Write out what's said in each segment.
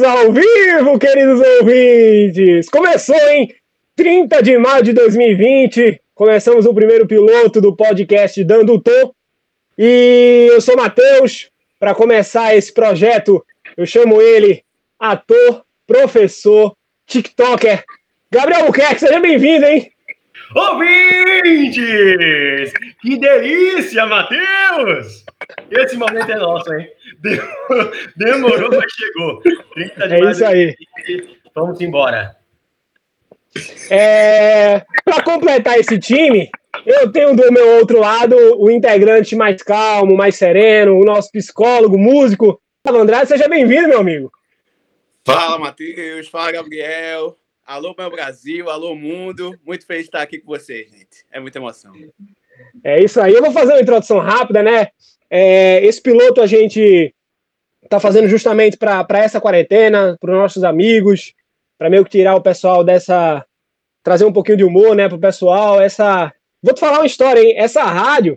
Estamos ao vivo, queridos ouvintes! Começou, hein? 30 de maio de 2020, começamos o primeiro piloto do podcast Dando o Tom. E eu sou Matheus. Para começar esse projeto, eu chamo ele ator, professor, TikToker, Gabriel Buquerque. Seja bem-vindo, hein? Ouvintes! Que delícia, Matheus! Esse momento é nosso, hein? Demorou, mas chegou. é isso aí. Vamos embora. É, Para completar esse time, eu tenho do meu outro lado o integrante mais calmo, mais sereno, o nosso psicólogo, músico, Andrade. Seja bem-vindo, meu amigo. Fala, Matheus. Fala, Gabriel. Alô, meu Brasil, alô, mundo. Muito feliz de estar aqui com vocês, gente. É muita emoção. É isso aí. Eu vou fazer uma introdução rápida, né? É, esse piloto a gente está fazendo justamente para essa quarentena, para os nossos amigos, para meio que tirar o pessoal dessa. trazer um pouquinho de humor, né, para o pessoal. Essa. Vou te falar uma história, hein? Essa rádio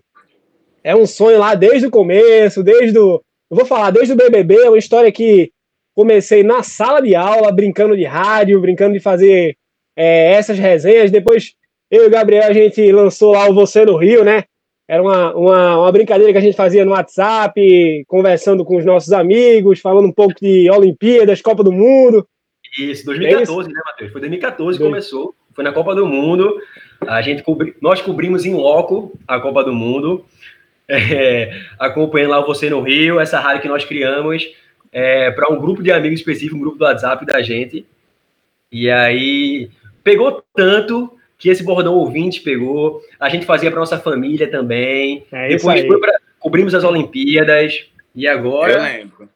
é um sonho lá desde o começo, desde o. Eu vou falar, desde o BBB, é uma história que comecei na sala de aula, brincando de rádio, brincando de fazer é, essas resenhas. Depois, eu e o Gabriel, a gente lançou lá o Você no Rio, né? Era uma, uma, uma brincadeira que a gente fazia no WhatsApp, conversando com os nossos amigos, falando um pouco de Olimpíadas, Copa do Mundo. Isso, 2014, é né, Matheus? Foi 2014 que começou. Foi na Copa do Mundo. A gente cobri... Nós cobrimos em loco a Copa do Mundo. É, acompanhando lá o Você no Rio, essa rádio que nós criamos é, para um grupo de amigos específico, um grupo do WhatsApp da gente. E aí pegou tanto que esse bordão ouvinte pegou. A gente fazia para nossa família também. É Depois foi pra, cobrimos as Olimpíadas. E agora. Eu lembro.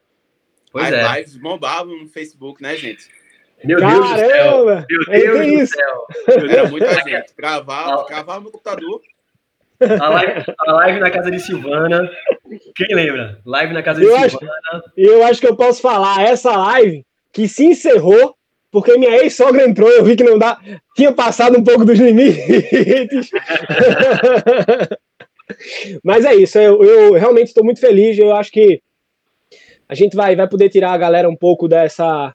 Pois as é. lives bombavam no Facebook, né, gente? Meu Caramba! Deus do céu! Meu Deus do céu! Era muita gente. Gravava, gravava no computador. A live, a live, na casa de Silvana. Quem lembra? Live na casa eu de acho, Silvana. Eu acho que eu posso falar. Essa live que se encerrou porque minha ex-sogra entrou, eu vi que não dá. Tinha passado um pouco dos limites. Mas é isso, eu, eu realmente estou muito feliz. Eu acho que a gente vai, vai poder tirar a galera um pouco dessa,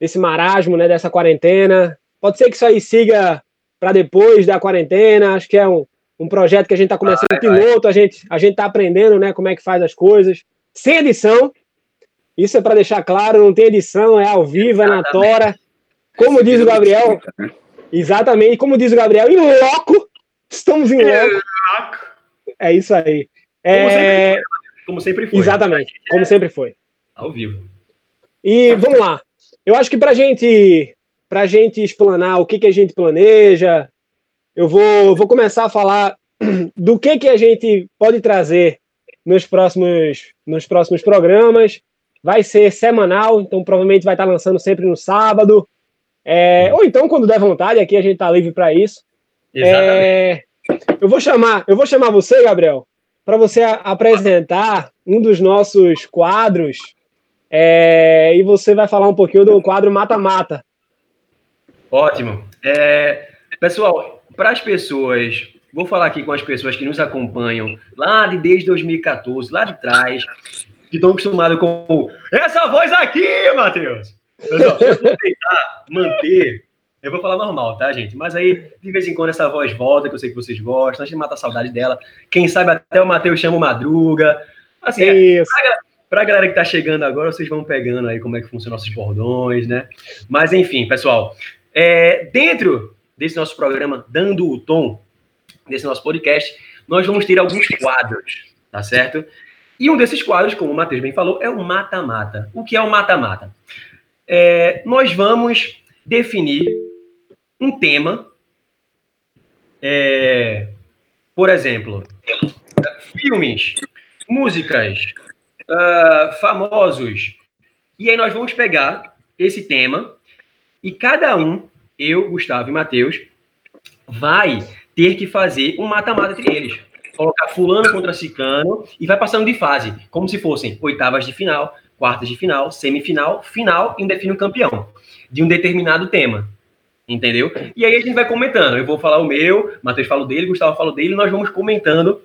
desse marasmo, né, dessa quarentena. Pode ser que isso aí siga para depois da quarentena. Acho que é um, um projeto que a gente está começando piloto, a gente a gente está aprendendo, né, como é que faz as coisas, sem edição. Isso é para deixar claro, não tem edição, é ao vivo, é na tora. Como diz o Gabriel, exatamente, como diz o Gabriel, em loco, estamos em loco. É isso aí. É... Como sempre foi. Exatamente, como sempre foi. Ao vivo. E vamos lá. Eu acho que para gente, a gente explanar o que, que a gente planeja, eu vou, vou começar a falar do que, que a gente pode trazer nos próximos, nos próximos programas. Vai ser semanal, então provavelmente vai estar lançando sempre no sábado. É, ou então, quando der vontade, aqui a gente está livre para isso. É, eu vou chamar, eu vou chamar você, Gabriel, para você apresentar um dos nossos quadros. É, e você vai falar um pouquinho do quadro Mata-Mata. Ótimo. É, pessoal, para as pessoas, vou falar aqui com as pessoas que nos acompanham lá de desde 2014, lá de trás, que estão acostumados com essa voz aqui, Matheus. Pessoal, eu tentar manter. Eu vou falar normal, tá, gente? Mas aí, de vez em quando, essa voz volta, que eu sei que vocês gostam, a gente mata a saudade dela. Quem sabe até o Matheus chama o Madruga. Assim, é, Isso. Pra, pra galera que tá chegando agora, vocês vão pegando aí como é que funcionam nossos bordões, né? Mas, enfim, pessoal, é, dentro desse nosso programa, Dando o Tom, desse nosso podcast, nós vamos ter alguns quadros, tá certo? E um desses quadros, como o Matheus bem falou, é o mata-mata. O que é o mata-mata? é, nós vamos definir um tema. É, por exemplo, filmes, músicas, uh, famosos. E aí nós vamos pegar esse tema e cada um, eu, Gustavo e Matheus, vai ter que fazer um mata-mata entre eles. Colocar fulano contra cicano e vai passando de fase, como se fossem oitavas de final, quartas de final, semifinal, final e define o campeão de um determinado tema. Entendeu? E aí a gente vai comentando. Eu vou falar o meu, Matheus fala o dele, Gustavo fala o dele, nós vamos comentando o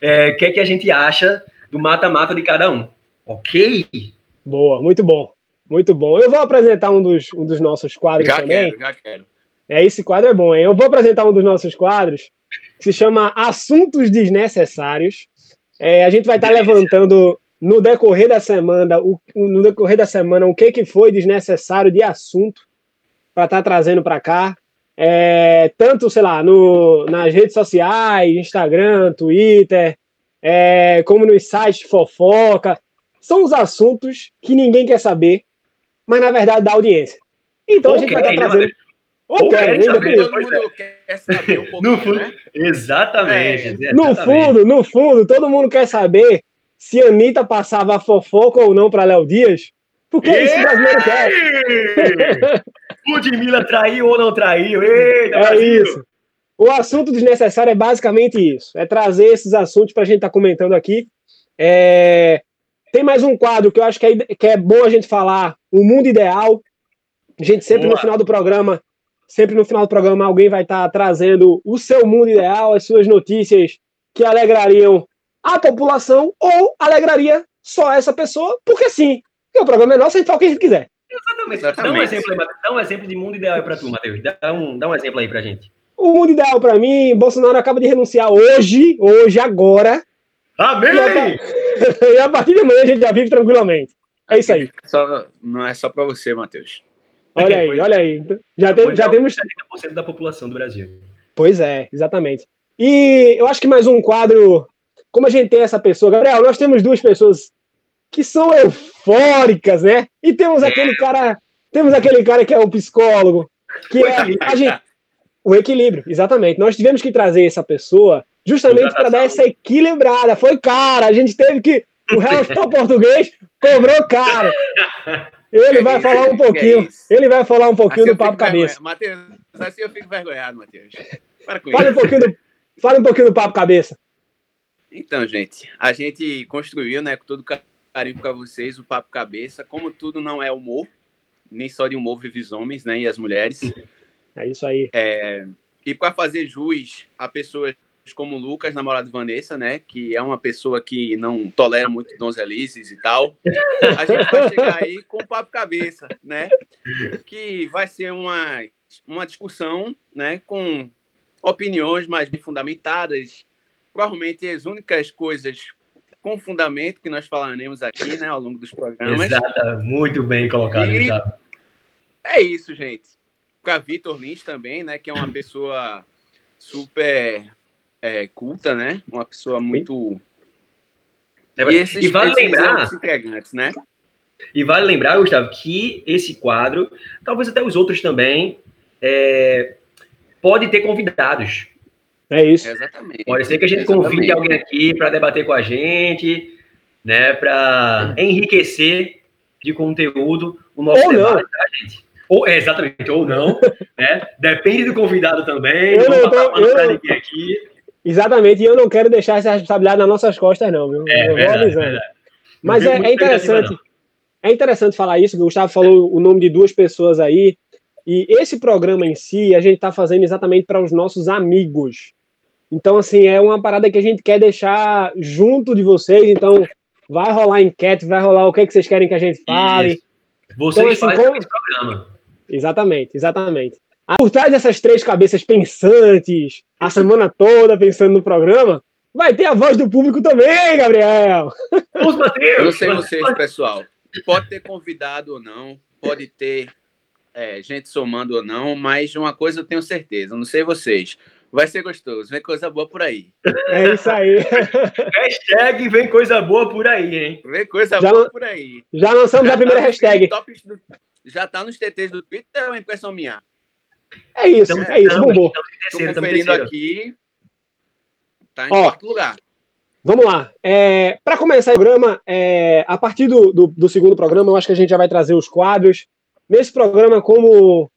é, que é que a gente acha do mata-mata de cada um. Ok? Boa, muito bom. Muito bom. Eu vou apresentar um dos, um dos nossos quadros já também. Quero, já quero. É, esse quadro é bom, hein? Eu vou apresentar um dos nossos quadros, que se chama Assuntos Desnecessários. É, a gente vai estar levantando no decorrer da semana, o, no decorrer da semana, o que, que foi desnecessário de assunto para estar tá trazendo para cá. É, tanto, sei lá, no, nas redes sociais, Instagram, Twitter, é, como nos sites fofoca. São os assuntos que ninguém quer saber, mas na verdade dá audiência. Então a gente vai estar tá trazendo. Saber, todo mundo quer saber um pouquinho, fundo, né? Exatamente, é. exatamente. No fundo, no fundo, todo mundo quer saber se a Anitta passava a fofoca ou não para Léo Dias. Porque é isso que o brasileiro quer. Ludmilla traiu ou não traiu? Eita, é Brasil. isso. O assunto desnecessário é basicamente isso. É trazer esses assuntos para a gente estar tá comentando aqui. É... Tem mais um quadro que eu acho que é, que é bom a gente falar. O mundo ideal. A gente sempre Boa. no final do programa, sempre no final do programa, alguém vai estar tá trazendo o seu mundo ideal, as suas notícias que alegrariam a população ou alegraria só essa pessoa, porque sim. Porque o programa é nosso, a gente fala o que a gente quiser. Exatamente. Exatamente. Dá, um exemplo, dá um exemplo de mundo ideal para tu, Matheus. Dá um, dá um exemplo aí pra gente. O mundo ideal para mim, Bolsonaro acaba de renunciar hoje, hoje, agora. Amém! E a, e a partir de amanhã a gente já vive tranquilamente. É isso aí. Só, não é só para você, Matheus. Olha aí, olha aí. Já, tem, já temos. 70% da população do Brasil. Pois é, exatamente. E eu acho que mais um quadro. Como a gente tem essa pessoa, Gabriel, nós temos duas pessoas que são eufóricas, né? E temos é. aquele cara, temos aquele cara que é o psicólogo, que é a gente, o equilíbrio, exatamente. Nós tivemos que trazer essa pessoa justamente para dar essa equilibrada. Foi cara, a gente teve que o Real português cobrou caro. Ele vai falar um pouquinho. Ele vai falar um pouquinho assim do papo cabeça. Matheus, assim eu fico vergonhado, Matheus. Fale um pouquinho do, fale um pouquinho do papo cabeça. Então, gente, a gente construiu, né, com todo carinho para vocês o papo cabeça. Como tudo não é humor, nem só de humor vive os homens, né, e as mulheres. É isso aí. É, e para fazer jus a pessoas como Lucas, namorado de Vanessa, né? Que é uma pessoa que não tolera muito donzelices e tal. A gente vai chegar aí com o papo cabeça, né? Que vai ser uma, uma discussão, né? Com opiniões mais bem fundamentadas. Provavelmente as únicas coisas com fundamento que nós falaremos aqui, né? Ao longo dos programas. Exato, muito bem colocado. E... É isso, gente para Vitor Lins também, né? Que é uma pessoa super é, culta, né? Uma pessoa muito. É, e, esses, e vale lembrar. Integrantes, né? E vale lembrar, Gustavo, que esse quadro, talvez até os outros também, é, pode ter convidados. É isso. Exatamente. Pode ser que a gente Exatamente. convide alguém aqui para debater com a gente, né? Para enriquecer de conteúdo o nosso Ou debate, não. tá, gente? Ou, é, exatamente, ou não. né? Depende do convidado também. Eu não, tô, eu, aqui. Exatamente, e eu não quero deixar essa responsabilidade nas nossas costas, não, viu? É, eu verdade, vou avisando. Verdade. Mas é, é interessante. É interessante falar isso, o Gustavo falou o nome de duas pessoas aí. E esse programa em si, a gente está fazendo exatamente para os nossos amigos. Então, assim, é uma parada que a gente quer deixar junto de vocês. Então, vai rolar enquete, vai rolar o que, é que vocês querem que a gente fale. Isso. Vocês então, assim, como... esse programa. Exatamente, exatamente. Ah, por trás dessas três cabeças pensantes, a semana toda pensando no programa, vai ter a voz do público também, Gabriel. Eu não sei vocês, pessoal. Pode ter convidado ou não, pode ter é, gente somando ou não, mas uma coisa eu tenho certeza, não sei vocês. Vai ser gostoso, vem coisa boa por aí. É isso aí. hashtag vem coisa boa por aí, hein? Vem coisa já boa por aí. Já lançamos já a primeira tá hashtag. Top já tá nos TTs do Twitter, é uma impressão minha. É isso, então, é isso, bombou. Estou conferindo aqui. Tá em Ó, quarto lugar. Vamos lá. É, Para começar o programa, é, a partir do, do, do, segundo programa, eu acho que a gente já vai trazer os quadros. Nesse programa, como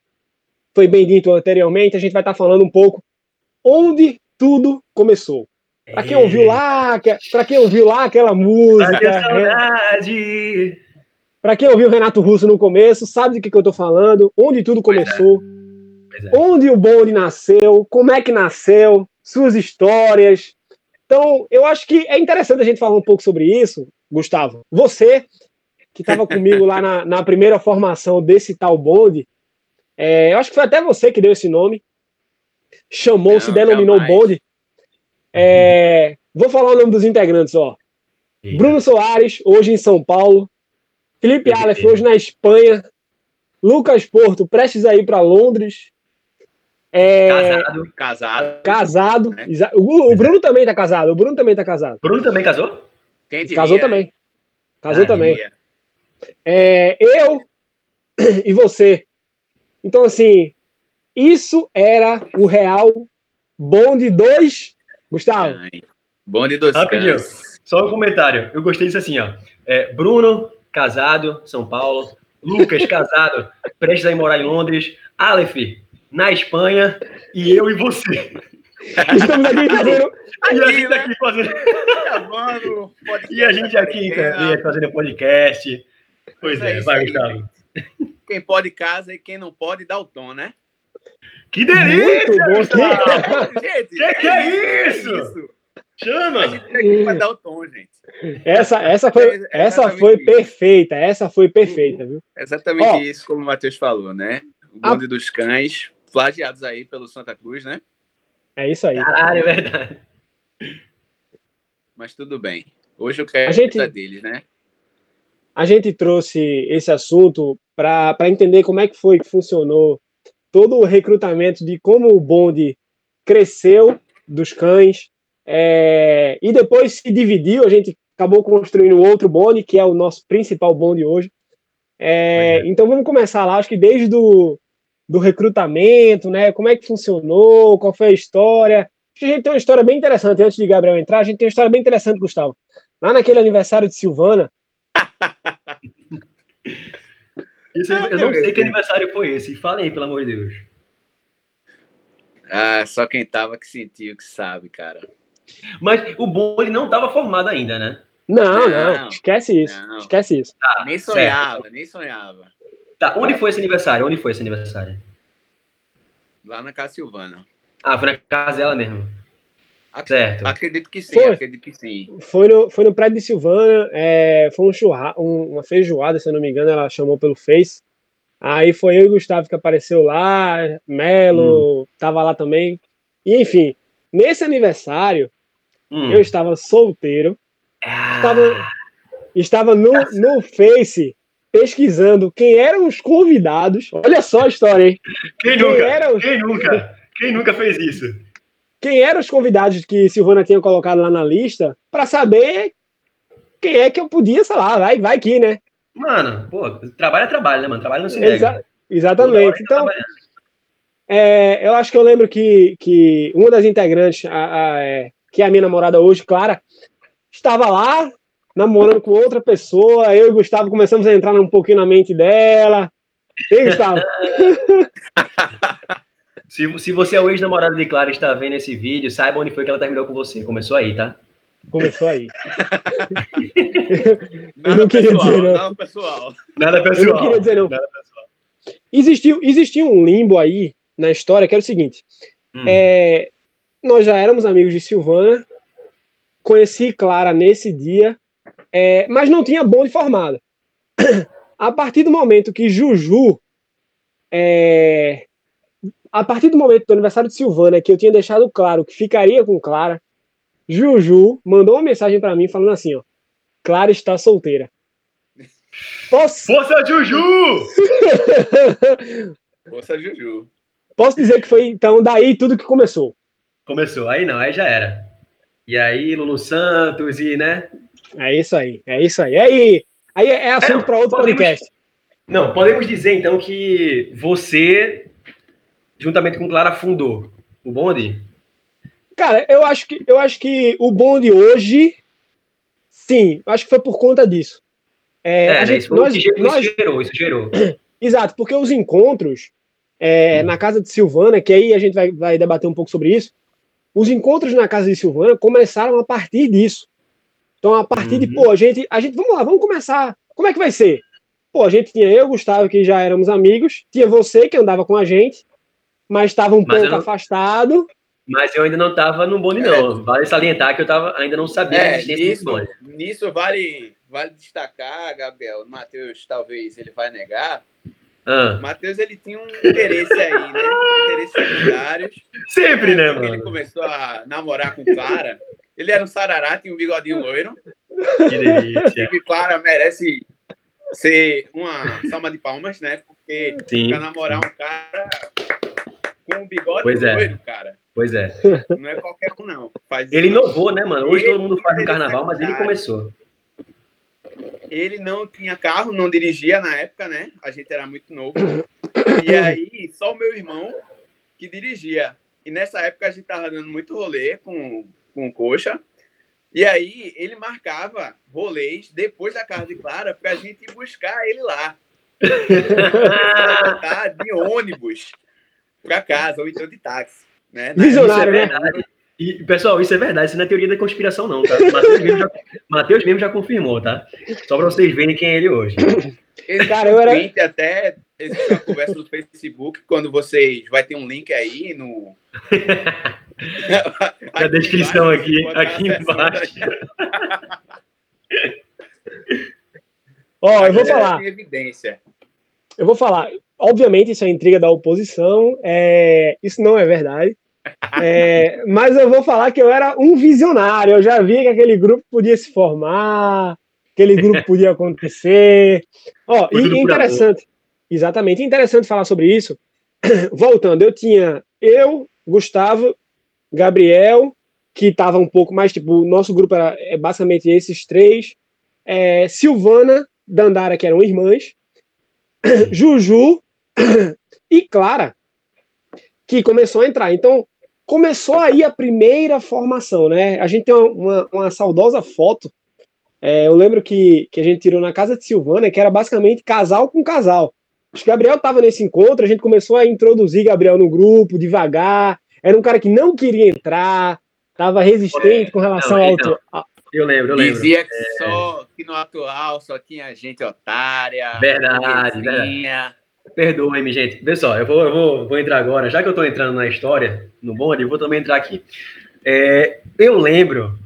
foi bem dito anteriormente, a gente vai estar falando um pouco onde tudo começou. Para quem ouviu lá, para quem ouviu lá aquela música. Saudade. Para quem ouviu Renato Russo no começo, sabe do que, que eu estou falando, onde tudo começou, é. É. onde o bonde nasceu, como é que nasceu, suas histórias. Então, eu acho que é interessante a gente falar um pouco sobre isso, Gustavo. Você que estava comigo lá na, na, primeira formação desse tal bonde, é, eu acho que foi até você que deu esse nome, chamou, se denominou jamais. bonde. É, vou falar o nome dos integrantes, ó. Bruno Soares, hoje em São Paulo. Felipe Aleph, hoje na Espanha. Lucas Porto, prestes a ir para Londres. É... Casado. Casado. Casado. Né? O, o, Bruno também tá casado. O Bruno também tá casado. Bruno também casou? Casou também. Casou ah, também. É, eu e você. Então, assim, isso era o real bonde 2. Gustavo. Bonde 2. Rapidinho. Só um comentário. Eu gostei disso assim, ó. É, Bruno, casado, São Paulo. Lucas, casado, prestes a ir morar em Londres. Aleph, na Espanha. E eu e você. Estamos aqui fazendo. E a gente aqui fazendo. e a gente aqui fazendo podcast. Pois é, é vai, Gustavo. Quem pode casa e quem não pode dá o tom, né? Que delícia! Muito bom. Gente, que, que é isso? isso? Chama! A gente aqui pra dar o tom, gente. Essa, essa foi, é essa foi perfeita, essa foi perfeita, viu? Exatamente Ó, isso, como o Matheus falou, né? O bonde a... dos cães, flageados aí pelo Santa Cruz, né? É isso aí. Caralho, é verdade. Mas tudo bem. Hoje eu quero a gente, dele, né? A gente trouxe esse assunto para entender como é que foi que funcionou todo o recrutamento de como o bonde cresceu dos cães, é, e depois se dividiu, a gente acabou construindo outro bonde, que é o nosso principal bonde hoje. É, é. Então vamos começar lá, acho que desde do, do recrutamento, né? Como é que funcionou, qual foi a história. A gente tem uma história bem interessante, antes de Gabriel entrar, a gente tem uma história bem interessante, Gustavo. Lá naquele aniversário de Silvana. Isso, eu não sei que aniversário foi esse. Fala aí, pelo amor de Deus. Ah, só quem tava que sentiu que sabe, cara. Mas o bonde não estava formado ainda, né? Não, não, não esquece isso. Não. Esquece isso. Tá, nem sonhava, certo. nem sonhava. Tá, onde foi esse aniversário? Onde foi esse aniversário? Lá na casa Silvana. Ah, foi na casa dela mesmo. certo. Acredito que sim, foi, acredito que sim. Foi no, foi no prédio de Silvana, é, foi um churra, um, uma feijoada, se eu não me engano, ela chamou pelo Face. Aí foi eu e o Gustavo que apareceu lá, Melo hum. tava lá também. E enfim, nesse aniversário, Hum. Eu estava solteiro. Ah. Estava, estava no, no Face pesquisando quem eram os convidados. Olha só a história, hein? Quem, quem nunca? Os... Quem nunca? Quem nunca fez isso? Quem eram os convidados que Silvana tinha colocado lá na lista para saber quem é que eu podia, sei lá, vai, vai aqui, né? Mano, pô, trabalho é trabalho, né, mano? Trabalho não se nega. Exa exatamente. Então, é, eu acho que eu lembro que, que uma das integrantes, a, a, é, que é a minha namorada hoje, Clara, estava lá namorando com outra pessoa. Eu e Gustavo começamos a entrar um pouquinho na mente dela. E Gustavo? se, se você é o ex-namorado de Clara e está vendo esse vídeo, saiba onde foi que ela terminou com você. Começou aí, tá? Começou aí. eu não queria pessoal, dizer, não. Nada pessoal. Nada pessoal. Eu não queria dizer, não. Existiu, existiu um limbo aí na história que era o seguinte. Hum. É, nós já éramos amigos de Silvana, conheci Clara nesse dia, é, mas não tinha bonde formado. A partir do momento que Juju, é, a partir do momento do aniversário de Silvana, que eu tinha deixado claro que ficaria com Clara, Juju mandou uma mensagem para mim falando assim, ó, Clara está solteira. Posso... Força, Juju! Força, Juju. Posso dizer que foi, então, daí tudo que começou. Começou. Aí não, aí já era. E aí, Lulu Santos e, né? É isso aí, é isso aí. Aí, aí é assunto é, para outro podemos, podcast. Não, podemos dizer então que você, juntamente com Clara, fundou o bonde? Cara, eu acho que eu acho que o bonde hoje, sim, acho que foi por conta disso. É, é a né, gente, isso, nós, isso nós, gerou, isso gerou. Exato, porque os encontros é, hum. na casa de Silvana, que aí a gente vai, vai debater um pouco sobre isso, os encontros na casa de Silvana começaram a partir disso. Então, a partir uhum. de, pô, a gente, a gente, vamos lá, vamos começar. Como é que vai ser? Pô, a gente tinha eu, Gustavo, que já éramos amigos, tinha você que andava com a gente, mas estava um mas pouco não... afastado. Mas eu ainda não estava no bonde, não. É. Vale salientar que eu tava, ainda não sabia é, nisso, nisso vale vale destacar, Gabriel, o Matheus talvez ele vai negar. Ah, Matheus ele tinha um interesse aí, né? Interesses secundários. sempre, né, Porque Ele mano? começou a namorar com Clara. Ele era um sarará, tinha um bigodinho loiro. Que delícia. E Clara merece ser uma salva de palmas, né? Porque Sim, pra namorar um cara com um bigode Pois é. loiro, cara, pois é. não é qualquer um, não. Faz Ele isso. inovou, né, mano? Hoje Ele- todo mundo faz no ele carnaval, mas ele começou. Ele não tinha carro, não dirigia na época, né? A gente era muito novo. E aí, só o meu irmão que dirigia. E nessa época a gente tava dando muito rolê com, com o Coxa. E aí ele marcava rolês depois da casa de Clara pra gente ir buscar ele lá. Voltar de ônibus pra casa, ou então de táxi. Né? Visionário, é né? verdade. E, pessoal, isso é verdade, isso não é teoria da conspiração, não, tá? Matheus mesmo, já, Matheus mesmo já confirmou, tá? Só pra vocês verem quem é ele hoje. Existe Cara, eu era- até, existe uma conversa no Facebook, quando vocês, vai ter um link aí no... Na descrição aqui, aqui embaixo. Ó, eu vou Galera falar. tem evidência. Eu vou falar. Obviamente, isso é intriga da oposição. é, Isso não é verdade. É, Mas eu vou falar que eu era um visionário. Eu já vi que aquele grupo podia se formar, aquele grupo podia acontecer. Ó, e interessante. Exatamente. Interessante falar sobre isso. Voltando, eu tinha eu, Gustavo, Gabriel, que estava um pouco mais, tipo, o nosso grupo era é basicamente esses três. É, Silvana, Dandara, que eram irmãs. Juju e Clara, que começou a entrar. Então, começou aí a primeira formação, né? A gente tem uma, uma, saudosa foto. é, eu lembro que, que a gente tirou na casa de Silvana, que era basicamente casal com casal. Acho que Gabriel estava nesse encontro, a gente começou a introduzir Gabriel no grupo, devagar. Era um cara que não queria entrar, estava resistente com relação Não, ao. então, a- Eu lembro, eu lembro. Dizia que só que no atual só tinha gente otária. Verdade, burguesinha. Perdoe-me, gente. Pessoal, eu vou, eu vou, vou entrar agora. Já que eu tô entrando na história, no bonde, eu vou também entrar aqui. É, eu lembro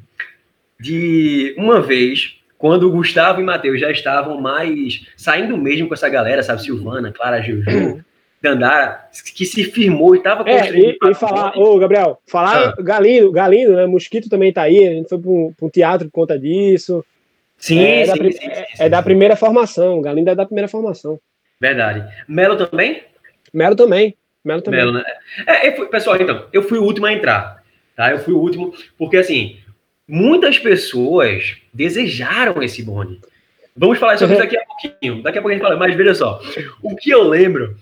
de uma vez, quando o Gustavo e Matheus já estavam mais saindo mesmo com essa galera, sabe? Silvana, Clara, Juju, Dandara, que se firmou e tava É, construindo. e, e falar, ô Gabriel, falar Galindo, Galindo, né? Mosquito também tá aí, a gente foi para um, um teatro por conta disso. Sim, é, da, sim, sim, é- sim, é da primeira formação, Galindo é da primeira formação. Verdade. Melo também? Melo também. Melo também. Melo, né? É, eu fui- pessoal, então, eu fui o último a entrar, tá? Eu fui o último, porque assim, muitas pessoas desejaram esse bonde. Vamos falar sobre isso daqui a pouquinho. Daqui a pouco a gente fala, mas veja só. O que eu lembro,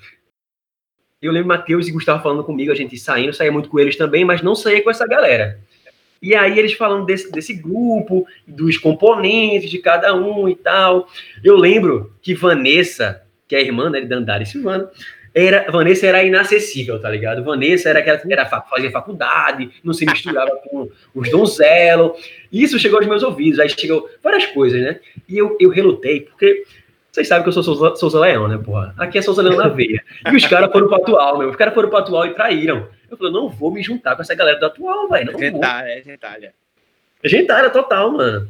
eu lembro Matheus e Gustavo falando comigo, a gente saindo, saía muito com eles também, mas não saía com essa galera. E aí eles falando desse, desse grupo, dos componentes de cada um e tal. Eu lembro que Vanessa, que é a irmã né, de Dandara e Silvana, era, Vanessa era inacessível, tá ligado? Vanessa era aquela que era, fa- fazia faculdade, não se misturava com os donzelos. Isso chegou aos meus ouvidos, aí chegou várias coisas, né? E eu, eu relutei, porque vocês sabem que eu sou Souza, Souza Leão, né, porra? Aqui é Souza Leão na veia. E os caras foram pro atual, meu. Os caras foram pro atual e traíram. Eu falei, não vou me juntar com essa galera do atual, velho. Gentalha, é gentalha. Gentalha total, mano.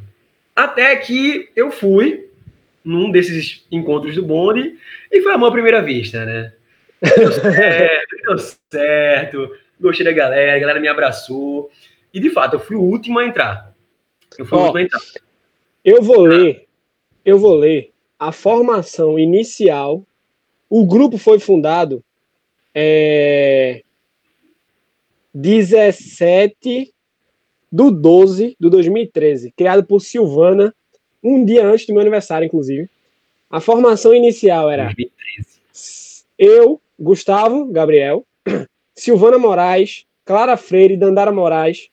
Até que eu fui num desses encontros do bonde e foi amor à primeira vista, né? Deu certo, deu certo. Gostei da galera, a galera me abraçou. E de fato, eu fui o último a entrar. Eu fui o Ó, último a entrar. Eu vou ler, eu vou ler a formação inicial. O grupo foi fundado é, 17 do 12 de 2013, criado por Silvana, um dia antes do meu aniversário, inclusive. A formação inicial era 2013. eu, Gustavo, Gabriel, Silvana Moraes, Clara Freire, Dandara Moraes,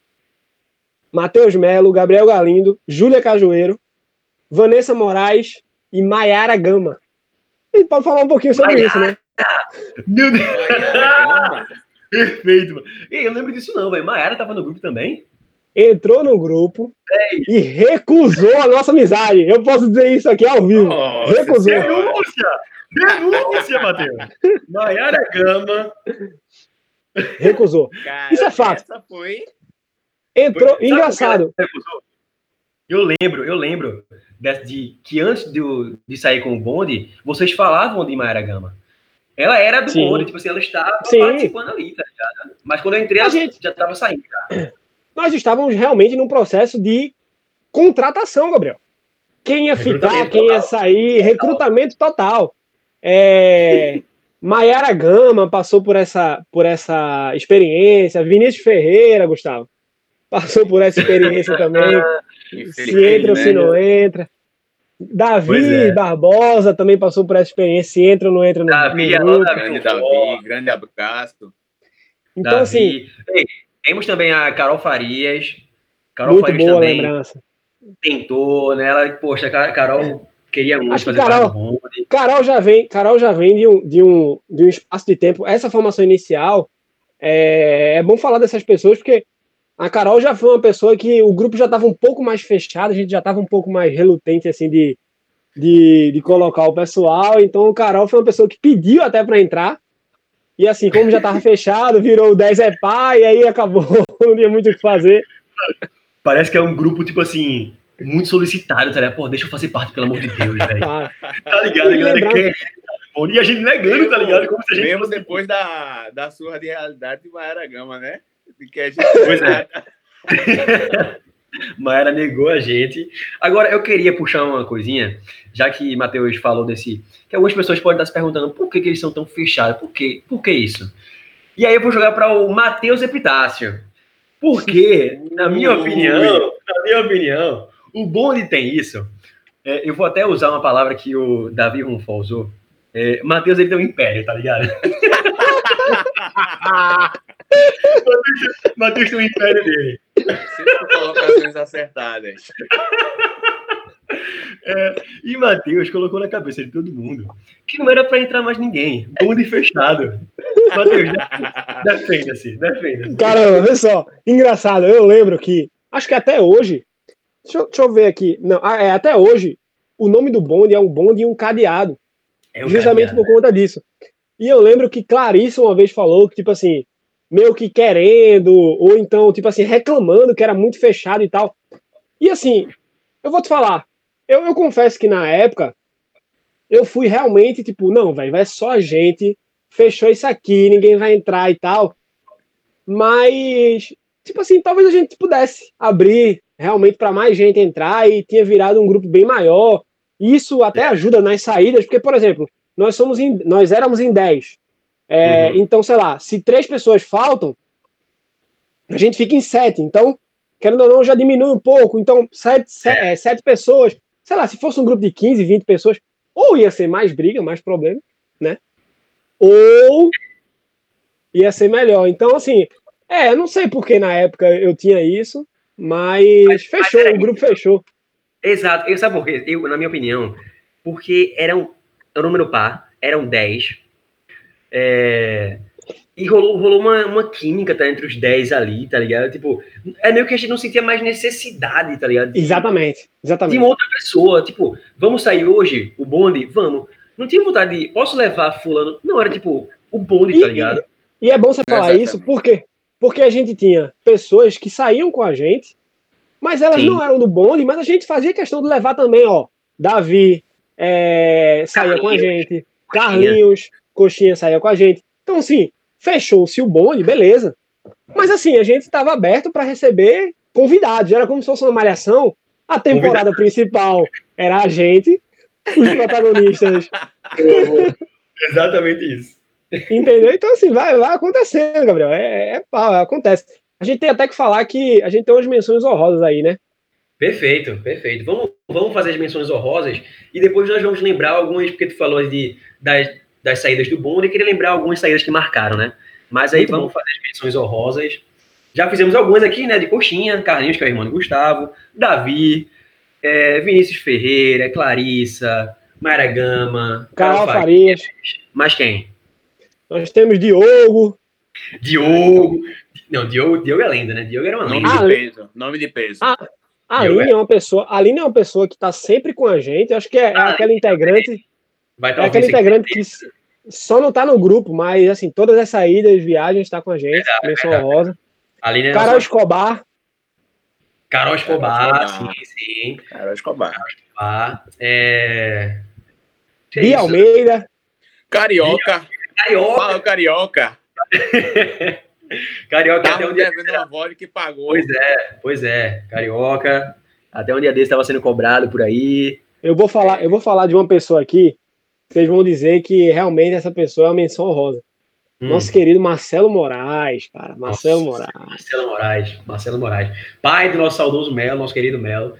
Matheus Melo, Gabriel Galindo, Júlia Cajueiro, Vanessa Moraes e Maiara Gama. E pode falar um pouquinho sobre Maiara. isso, né? Meu Deus! Perfeito, mano. Ei, eu lembro disso não, velho. Maiara tava no grupo também? Entrou no grupo e recusou a nossa amizade. Eu posso dizer isso aqui ao vivo. Nossa Recusou. Denúncia! Denúncia, Matheus! Maiara Gama. Recusou. Cara, Isso é fato. Essa foi. Entrou. Que Engraçado. Eu lembro, eu lembro de, de que antes de, de sair com o bonde, vocês falavam de Mayara Gama. Ela era do Sim. bonde, tipo assim, ela estava Sim. participando ali, tá ligado? Mas quando eu entrei, ela gente... já estava saindo. Cara. Nós estávamos realmente num processo de contratação, Gabriel. Quem ia ficar, quem ia sair, recrutamento total. É, Maiara Gama passou por essa, por essa experiência, Vinícius Ferreira, Gustavo, passou por essa experiência também. se entra ou se não entra. Davi é. Barbosa também passou por essa experiência, se entra ou não entra no, Davi, no grupo. Grande Davi, grande abraço. Então, Davi. assim. Ei, temos também a Carol Farias. Carol muito Farias boa também lembrança. tentou, né? Ela, poxa, Carol queria muito Acho fazer Carol, Carol já vem, Carol já vem de um, de, um, de um espaço de tempo. Essa formação inicial é, é bom falar dessas pessoas, porque a Carol já foi uma pessoa que o grupo já estava um pouco mais fechado, a gente já estava um pouco mais relutante assim de, de, de, colocar o pessoal. Então o Carol foi uma pessoa que pediu até para entrar. E assim, como já estava fechado, virou o 10 é pai, e aí acabou, não tinha muito o que fazer. Parece que é um grupo, tipo assim, muito solicitado, tá ligado? Pô, deixa eu fazer parte, pelo amor de Deus, velho. Tá ligado? A galera quer. E a gente negando, tá ligado? Como se a gente Mesmo depois da, da surra de realidade de Maera Gama, né? que a gente. Pois é. Maera negou a gente. Agora, eu queria puxar uma coisinha, já que Matheus falou desse. Que algumas pessoas podem estar se perguntando por que, que eles são tão fechados, por, quê? por que isso? E aí eu vou jogar para o Matheus Epitácio. Porque, na minha opinião, na minha opinião, o bonde tem isso. É, eu vou até usar uma palavra que o Davi Runfol usou. É, Matheus, ele tem um império, tá ligado? Matheus tem o império dele. Cinco colocações acertadas. É, e Matheus colocou na cabeça de todo mundo que não era para entrar mais ninguém. Bonde fechado. Matheus, defenda-se, defenda-se. Caramba, olha só. Engraçado, eu lembro que, acho que até hoje, deixa eu, deixa eu ver aqui, não, ah, é, até hoje, o nome do bonde é um bonde e um cadeado. É um justamente cadeado. por conta disso. E eu lembro que Clarice uma vez falou que, tipo assim, meio que querendo, ou então, tipo assim, reclamando que era muito fechado e tal. E assim, eu vou te falar, eu, eu confesso que na época, eu fui realmente, tipo, não, velho, vai só a gente, fechou isso aqui, ninguém vai entrar e tal. Mas, tipo assim, talvez a gente pudesse abrir realmente para mais gente entrar e tinha virado um grupo bem maior. Isso até ajuda nas saídas, porque, por exemplo, nós somos em, nós éramos em 10. É, uhum. Então, sei lá, se três pessoas faltam, a gente fica em sete. Então, querendo ou não, já diminui um pouco. Então, sete, sete, é, sete pessoas, sei lá, se fosse um grupo de 15, 20 pessoas, ou ia ser mais briga, mais problema, né? Ou ia ser melhor. Então, assim, é, não sei por que na época eu tinha isso, mas, mas fechou, mas o grupo fechou. Exato. Eu, sabe por quê? Eu, na minha opinião, porque eram, o número par, eram 10, é... E rolou, rolou uma, uma química tá, entre os 10 ali, tá ligado? Tipo, é meio que a gente não sentia mais necessidade, tá ligado? exatamente, exatamente. Uma outra pessoa, tipo, vamos sair hoje, o bonde? Vamos. Não tinha vontade de, posso levar fulano? Não, era tipo, o bonde, e, tá ligado? E, e é bom você falar exatamente. isso, por quê? Porque a gente tinha pessoas que saíam com a gente, mas elas Sim. não eram do bonde, mas a gente fazia questão de levar também, ó, Davi, é, saía com a gente, Carlinhos, Coxinha saía com a gente. Então, assim, fechou-se o bonde, beleza. Mas, assim, a gente estava aberto para receber convidados. Era como se fosse uma malhação. A temporada Convidado. principal era a gente, os protagonistas. Exatamente isso. Entendeu? Então, assim, vai, vai acontecendo, Gabriel. É, é pau, acontece. A gente tem até que falar que a gente tem umas menções honrosas aí, né? Perfeito, perfeito. Vamos, vamos fazer as menções honrosas e depois nós vamos lembrar algumas, porque tu falou de, das, das saídas do bonde e queria lembrar algumas saídas que marcaram, né? Mas aí Muito vamos bom. fazer as menções honrosas. Já fizemos algumas aqui, né? De Coxinha, Carlinhos, que é o irmão de Gustavo, Davi, é, Vinícius Ferreira, Clarissa, Mayra Gama, Carol Farias. Mais quem? Nós temos Diogo. Diogo. Não, Diogo, Diogo é lenda, né? Diogo era uma lenda. Nome de peso. Nome de peso. A, a Aline é uma pessoa, a Aline é uma pessoa que está sempre com a gente. Eu acho que é, é aquela integrante Vai é aquele integrante que só não tá no grupo, mas assim, todas as saídas, viagens, está com a gente. Menção rosa. Carol Escobar. Carol Escobar, sim, sim. Carol Escobar. Carol Escobar. É... Bia Almeida. Carioca. Carioca. Fala, Carioca. Carioca Tava até um dia devendo uma que pagou. Pois é, pois é. Carioca. Até um dia desse estava sendo cobrado por aí. Eu vou falar, eu vou falar de uma pessoa aqui. Vocês vão dizer que realmente essa pessoa é uma menção honrosa. Hum. Nosso querido Marcelo Moraes, cara. Marcelo Nossa, Moraes. Marcelo Moraes. Marcelo Moraes. Pai do nosso saudoso Melo, nosso querido Melo.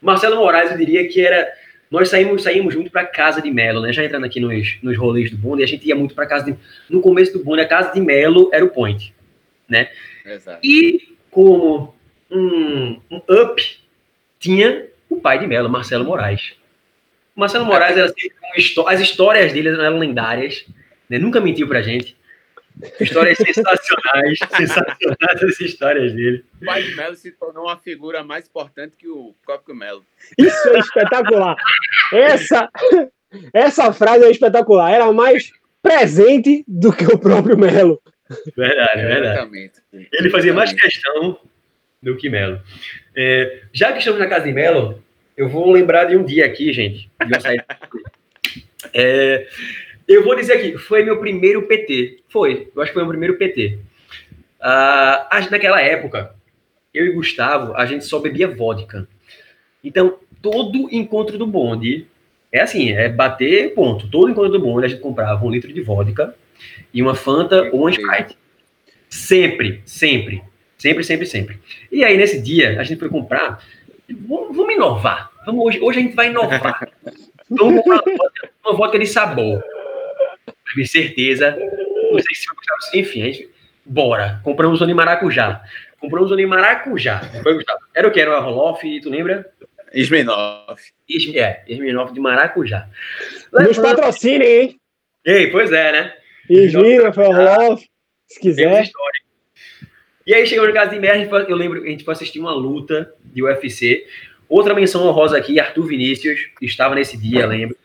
Marcelo Moraes, eu diria que era. Nós saímos, saímos junto para casa de Melo, né? Já entrando aqui nos, nos rolês do bonde, a gente ia muito para casa de. No começo do bonde, a casa de Melo era o point, né? Exato. E como um, um up, tinha o pai de Melo, Marcelo Moraes. O Marcelo Moraes era assim, as histórias dele eram lendárias, né? nunca mentiu pra gente. Histórias sensacionais, sensacionais as histórias dele. O pai de Melo se tornou uma figura mais importante que o próprio Melo. Isso é espetacular. Essa, essa frase é espetacular. Era mais presente do que o próprio Melo. Verdade, verdade. Ele fazia mais questão do que Melo. É, já que estamos na casa de Melo, eu vou lembrar de um dia aqui, gente. É, eu vou dizer aqui, foi meu primeiro PT. Foi, eu acho que foi meu primeiro PT. Uh, naquela época, eu e Gustavo, a gente só bebia vodka. Então, todo encontro do bonde é assim, é bater ponto. Todo encontro do bonde a gente comprava um litro de vodka e uma Fanta ou uma Sprite. Sempre, sempre. Sempre, sempre, sempre. E aí, nesse dia, a gente foi comprar. Vamos, vamos inovar. Vamos, hoje, hoje a gente vai inovar. vamos comprar uma vodka, uma vodka de sabor com certeza. Não sei se Gustavo, enfim, a gente, bora. Compramos um de maracujá. Compramos um de maracujá. Foi, Gustavo? Era o que? Era o Roloff, tu lembra? Ismenov. É, Ismenov de maracujá. Nos patrocinem, hein? Ei, pois é, né? Ismenov, Roloff, se quiser. E aí chegou no caso de merda, eu lembro, a gente foi assistir uma luta de UFC. Outra menção honrosa aqui, Arthur Vinícius, estava nesse dia, lembro.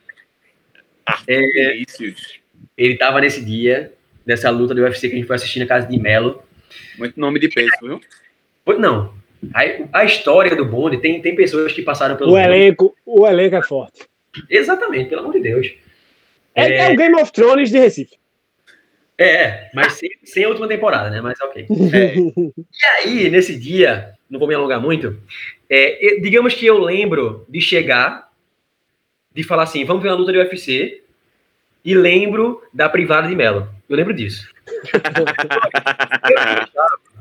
Arthur é, Vinícius. Ele estava nesse dia, dessa luta do UFC que a gente foi assistir na casa de Melo. Muito nome de peso, viu? Pois não. A, a história do bonde tem, tem pessoas que passaram pelo. O elenco, o elenco é forte. Exatamente, pelo amor de Deus. É, é, é o Game of Thrones de Recife. É, é mas sem, sem a última temporada, né? Mas ok. É. e aí, nesse dia, não vou me alongar muito, é, digamos que eu lembro de chegar, de falar assim, vamos ver uma luta de UFC, e lembro da privada de Melo. Eu lembro disso.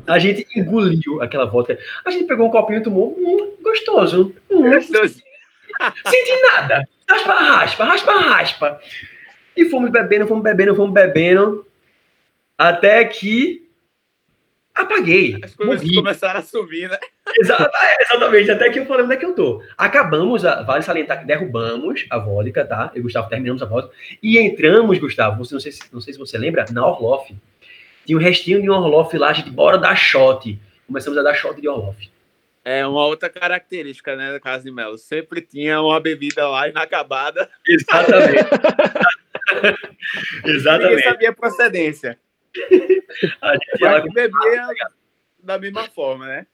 a gente engoliu aquela vodka. A gente pegou um copinho e tomou. Hum, gostoso. Hum, gostoso. Senti nada. Raspa, raspa, raspa, raspa. E fomos bebendo, fomos bebendo, fomos bebendo. Até que apaguei. As coisas começaram a subir, né? É, exatamente, até que eu falei onde é que eu tô. Acabamos, a, vale salientar que derrubamos a vodka, tá? Eu e Gustavo terminamos a vodka. E entramos, Gustavo, você, não, sei se, não sei se você lembra, na Orloff. Tinha um restinho de um Orloff lá, a gente bora dar shot. Começamos a dar shot de Orloff. É uma outra característica, né, da Casa de Melo. Sempre tinha uma bebida lá inacabada. Exatamente. Exatamente. Ninguém sabia a procedência. A gente Mas bebia da mesma forma, né?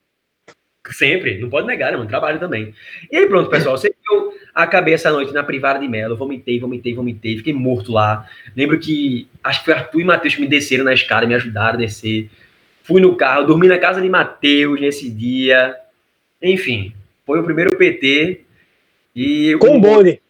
Sempre, não pode negar, né, mano? Trabalho também. E aí, pronto, pessoal. Sei que eu acabei essa noite na privada de Melo, vomitei, vomitei, vomitei, fiquei morto lá. Lembro que acho que foi Arthur e Matheus que me desceram na escada, me ajudaram a descer. Fui no carro, dormi na casa de Matheus nesse dia. Enfim, foi o primeiro PT. E com bonde.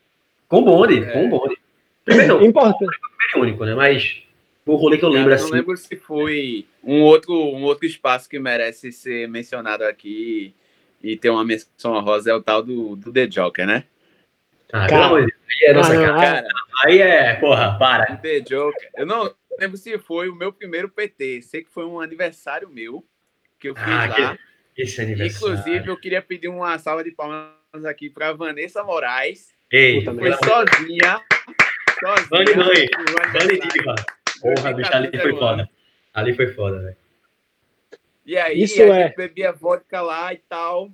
Com bonde, é. com bonde. Primeiro, não, Importante. Primeiro único, né? Mas o rolê que eu lembro eu assim. Não lembro se foi um outro, um outro espaço que merece ser mencionado aqui e ter uma menção rosa é o tal do, do The Joker, né? Ah, cara, aí é nossa ah, cara. cara. Aí é, porra, para. The Joker. Eu não lembro se foi o meu primeiro PT. Sei que foi um aniversário meu que eu fiz ah, lá. Que... Esse aniversário. Inclusive, eu queria pedir uma salva de palmas aqui para Vanessa Moraes. Ei, foi sozinha. Sozinha. Vani, mãe. Vani, diva. Porra, bicho, ali foi foda. Ali foi foda, velho. E aí, Isso a é. gente bebia vodka lá e tal.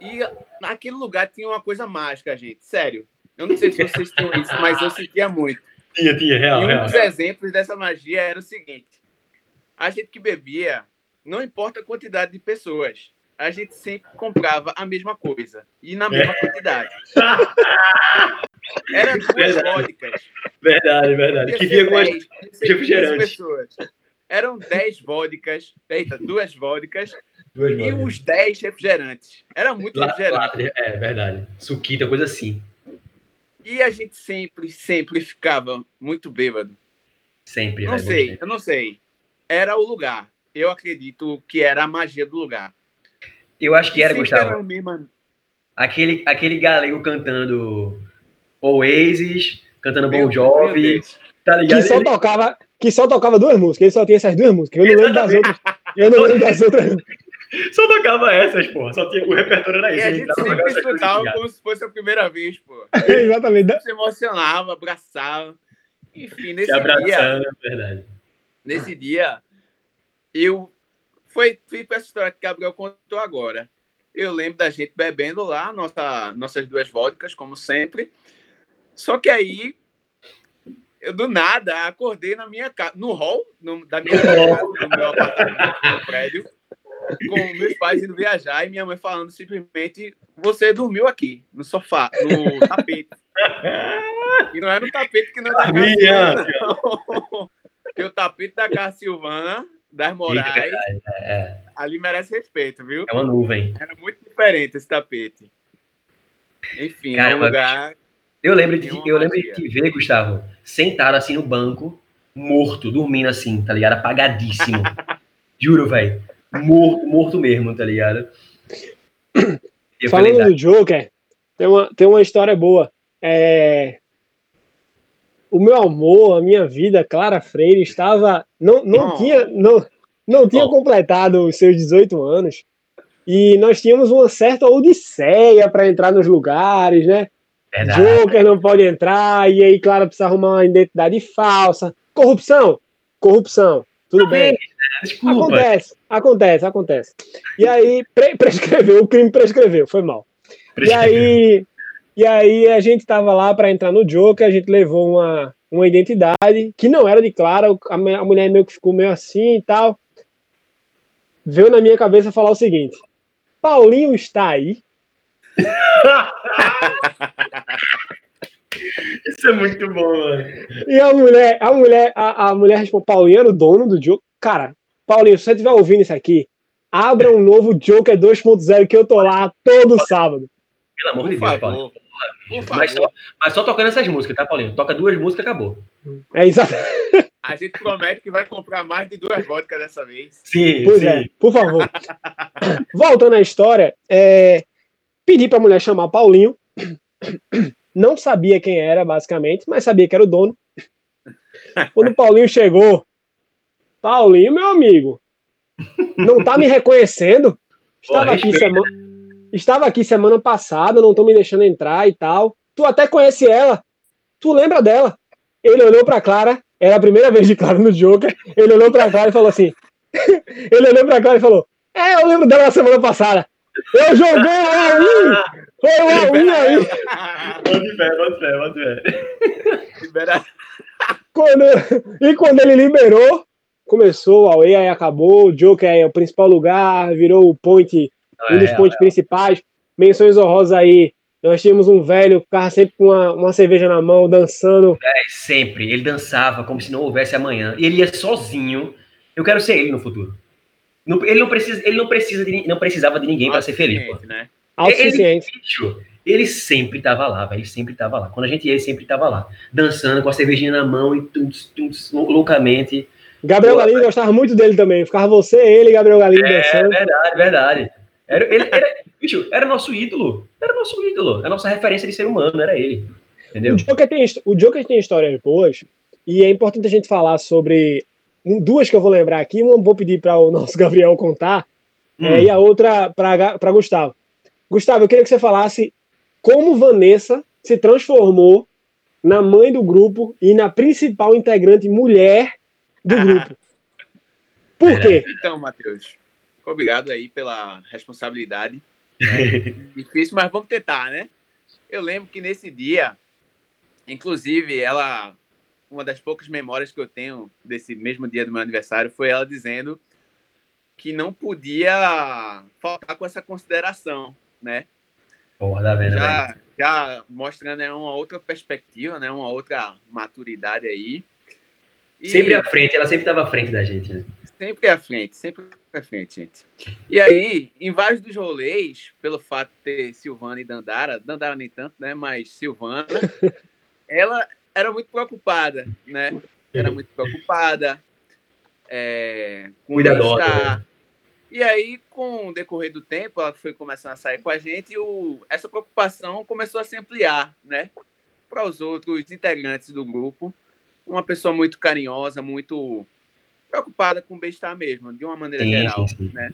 E naquele lugar tinha uma coisa mágica, gente. Sério. Eu não sei se vocês tinham isso, mas eu sentia muito. Tinha, tinha, real. E um real, dos real. exemplos dessa magia era o seguinte: a gente que bebia, não importa a quantidade de pessoas, a gente sempre comprava a mesma coisa e na mesma quantidade. Era duas Verdade. vodkas. Verdade, verdade. Que vinha com as 10, ia ser 15 refrigerantes. Eram 10 vodkas, eita, duas vodkas duas e vodkas. uns 10 refrigerantes. Era muito Lá- refrigerante. lá- É, verdade. Suquita, coisa assim. E a gente sempre, sempre ficava muito bêbado. Sempre. Não sei, eu não sei. Era o lugar. Eu acredito que era a magia do lugar. Eu acho que era, Sempre Gustavo. era o mesmo- Aquele, aquele galego cantando Oasis, cantando Meu Bon Jovi, Deus. tá ligado? Que só Ele- tocava, que só tocava duas músicas. Ele só tinha essas duas músicas. Eu não lembro das outras. Eu não lembro das outras. Só tocava essas, porra. Só tinha, o repertório era E esse. a ele gente sempre escutava como se fosse a primeira vez, pô. Exatamente. Se emocionava, abraçava. Enfim, Se nesse dia, abraçando, é verdade. nesse dia, eu foi, fui para essa história que o Gabriel contou agora. Eu lembro da gente bebendo lá, nossa, nossas duas vodkas, como sempre. Só que aí, eu do nada acordei na minha casa, no hall no- da minha casa, no meu apartamento, no prédio, com meus pais indo viajar e minha mãe falando simplesmente: Você dormiu aqui, no sofá, no tapete. E não era no tapete que não é da casa Minha, Silvana, não. Porque o tapete da casa Silvana, das Moraes, É, ali merece respeito, viu? é uma nuvem. Era muito diferente esse tapete. Enfim, é um Caramba, lugar. Eu lembro de, eu lembro de te ver, Gustavo, sentado assim no banco, morto, dormindo assim, tá ligado? Apagadíssimo. Juro, velho. Morto, morto mesmo, tá ligado? Eu falei, Falando do Joker, tem uma, tem uma história boa. É, o meu amor, a minha vida, Clara Freire, estava. Não, não Oh. tinha, não, não tinha Oh. completado os seus 18 anos. E nós tínhamos uma certa odisseia para entrar nos lugares, né? Verdade. Joker não pode entrar, e aí, Clara precisa arrumar uma identidade falsa. Corrupção, corrupção, tudo bem. Desculpa. Acontece, acontece, acontece. E aí, pre- prescreveu, o crime prescreveu, foi mal. E aí, e aí a gente tava lá para entrar no Joker, a gente levou uma, uma identidade que não era de Clara, a, a mulher meio que ficou meio assim e tal. Veio na minha cabeça falar o seguinte: Paulinho está aí. Isso é muito bom, mano. E a mulher, a mulher, a, a mulher respondeu: Paulinho o dono do Joker. Cara, Paulinho, se você estiver ouvindo isso aqui, abra um novo Joker 2.0 que eu tô lá todo sábado. Pelo amor de Deus, Paulinho. Mas só, mas só tocando essas músicas, tá, Paulinho? Toca duas músicas, acabou. É exato. A gente promete que vai comprar mais de duas vodkas dessa vez. Sim, Pois sim. é, por favor. Voltando à história, é, pedi pra mulher chamar Paulinho. Não sabia quem era, basicamente, mas sabia que era o dono. Quando o Paulinho chegou, Paulinho, meu amigo, não tá me reconhecendo? Estava Pô, aqui, semana, estava aqui semana passada, não tô me deixando entrar e tal. Tu até conhece ela. Tu lembra dela? Ele olhou pra Clara, era a primeira vez de Clara no Joker. Ele olhou pra Clara e falou assim: ele olhou pra Clara e falou: É, eu lembro dela na semana passada. Eu joguei o all-in! Foi o all-in aí! Bota fé, bota fé, bota fé. Libera- Quando, e quando ele liberou, começou o Away, aí acabou. O Joker é o principal lugar, virou o point, um dos É, pontos principais. Menções honrosas aí. Nós tínhamos um velho que ficava sempre com uma, uma cerveja na mão, dançando. é, sempre. Ele dançava como se não houvesse amanhã. E ele ia sozinho. Eu quero ser ele no futuro. Não- ele não precisa, ele não precisa de, não precisava de ninguém para ser feliz. Pô. né? Autossuficiente. Bicho, ele sempre tava lá, velho. Ele sempre tava lá. Quando a gente ia, ele sempre tava lá. Dançando com a cervejinha na mão e tuts, tuts, loucamente. Gabriel Pô, Galinho gostava muito dele também. Ficava você, ele e Gabriel Galinho É dançando. verdade, verdade. Era, ele, era, bicho, era nosso ídolo. Era nosso ídolo. A nossa referência de ser humano, era ele. Entendeu? O Joker, tem, o Joker tem histórias boas e é importante a gente falar sobre duas que eu vou lembrar aqui. Uma vou pedir para o nosso Gabriel contar Hum, é, e a outra para Gustavo. Gustavo, eu queria que você falasse como Vanessa se transformou na mãe do grupo e na principal integrante mulher do grupo. Por quê? Então, Matheus, obrigado aí pela responsabilidade. né? Difícil, mas vamos tentar, né? Eu lembro que nesse dia, inclusive, ela, uma das poucas memórias que eu tenho desse mesmo dia do meu aniversário foi ela dizendo que não podia faltar com essa consideração, né? Porra, tá vendo, já, velho? já mostrando né, uma outra perspectiva, né? Uma outra maturidade aí. E Sempre à frente, ela sempre estava à frente da gente, né? sempre à frente, sempre à frente, gente. E aí, em vários dos rolês, pelo fato de ter Silvana e Dandara, Dandara nem tanto, né? Mas Silvana, ela era muito preocupada, né? Era muito preocupada. É, com Cuidadosa, bem-estar. E aí, com o decorrer do tempo, ela foi começando a sair com a gente e o, essa preocupação começou a se ampliar, né? Para os outros integrantes do grupo. Uma pessoa muito carinhosa, muito preocupada com o bem-estar mesmo, de uma maneira Sim, geral, sim. né?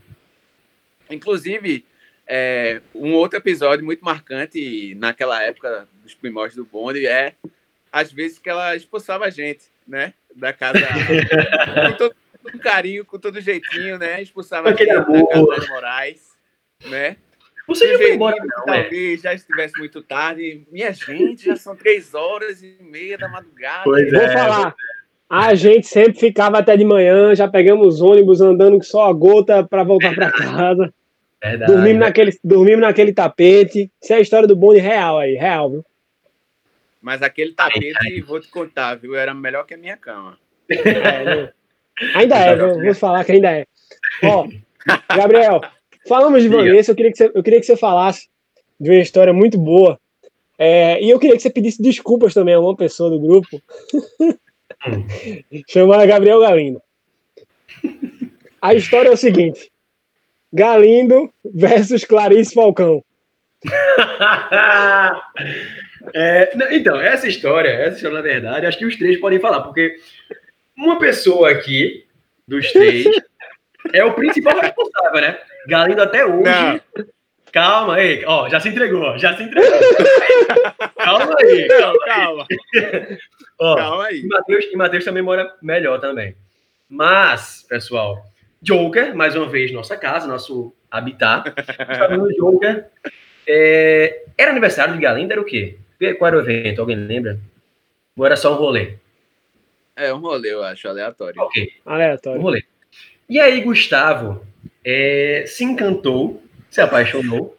Inclusive, é, um outro episódio muito marcante naquela época dos primórdios do bonde é as vezes que ela expulsava a gente, né? Da casa com todo, com carinho, com todo jeitinho, né? Expulsava a gente Aquele da casa das Morais, né? Você já foi embora, que não, é? Talvez já estivesse muito tarde. Minha gente, já são três horas e meia da madrugada. Pois Vou É, falar. A gente sempre ficava até de manhã, já pegamos ônibus andando só a gota para voltar para casa. Verdade. Dormimos naquele, dormimos naquele tapete. Isso é a história do bonde real aí, real, viu? Mas aquele tapete, vou te contar, viu? Era melhor que a minha cama. É, né? Ainda é, vou, vou falar que ainda é. Ó, Gabriel, falamos de. Vanessa, eu queria, que você, eu queria que você falasse de uma história muito boa. É, e eu queria que você pedisse desculpas também a uma pessoa do grupo. chamada Gabriel Galindo. A história é o seguinte: Galindo versus Clarice Falcão. É, não, então, essa história, essa história, na verdade, acho que os três podem falar, porque uma pessoa aqui, dos três, é o principal responsável, né? Galindo até hoje. Não. Calma aí, ó, já se entregou, já se entregou. calma aí. Não, calma, Ó, calma aí. E Matheus, também mora melhor também. Mas, pessoal, Joker, mais uma vez, nossa casa, nosso habitat. Joker. é, era aniversário de Galindo, era o quê? Qual era o evento? Alguém lembra? Ou era só um rolê? É um rolê, eu acho, aleatório. Ok, um Aleatório. rolê. E aí, Gustavo é, se encantou, se apaixonou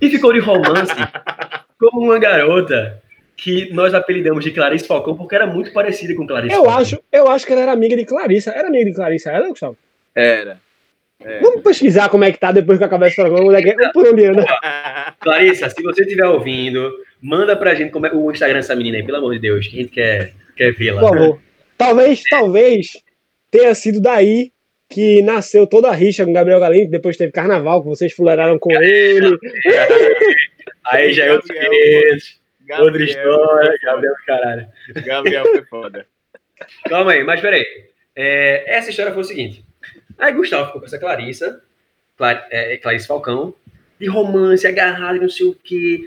e ficou de romance com uma garota que nós apelidamos de Clarice Falcão porque era muito parecida com Clarice Eu Falcão. acho, eu acho que ela era amiga de Clarissa. Era amiga de Clarissa, ela, Gustavo? Era. É. Vamos pesquisar como é que tá depois que acabar esse programa. onde é que- Por onde anda? Clarissa, se você estiver ouvindo, manda pra gente como é o Instagram dessa menina aí, pelo amor de Deus, que a gente quer, quer vê-la. Por favor. Talvez, talvez tenha sido daí que nasceu toda a rixa com Gabriel Galindo, depois teve carnaval, que vocês fuleraram com ele. Aí já é outro Gabriel, outra Gabriel, história, Gabriel caralho. Gabriel foi foda. Calma aí, mas peraí. É, essa história foi o seguinte. Aí Gustavo ficou com essa Clarissa, Clar, é, Clarice Falcão, de romance, agarrado, e não sei o quê.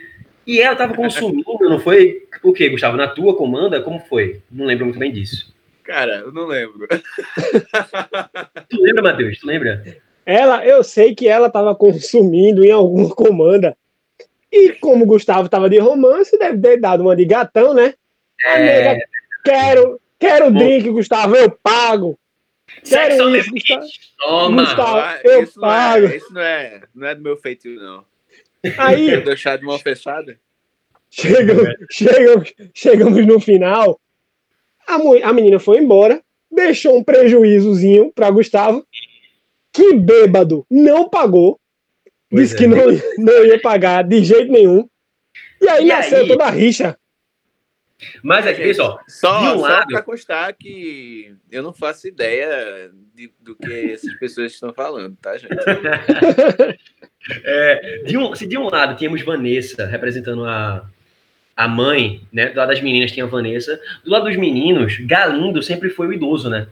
E ela tava consumindo, não foi? O quê, Gustavo? Na tua comanda? Como foi? Não lembro muito bem disso. Cara, eu não lembro. Tu lembra, Matheus? Tu lembra? Ela, eu sei que ela estava consumindo em alguma comanda. E como o Gustavo estava de romance, deve ter dado uma de gatão, né? A É, nega, quero, quero drink, Gustavo, eu pago. Sexo Quero isso, Gustavo. Toma! Gustavo. Eu isso, não pago. é, isso não é, não é do meu feitio, não. Aí, deixar de mão fechada? Chegamos, chegamos, chegamos no final. A, a menina foi embora, deixou um prejuízozinho para Gustavo, que bêbado não pagou, Pois disse é. que não, não ia pagar de jeito nenhum. E aí E nasceu aí? toda a rixa. Mas é que, pessoal, Só, De um só lado- para constar que eu não faço ideia de- do que essas pessoas estão falando, tá, gente? É, de um, se de um lado tínhamos Vanessa representando a, a mãe, né? Do lado das meninas tinha a Vanessa. Do lado dos meninos, Galindo sempre foi o idoso, né?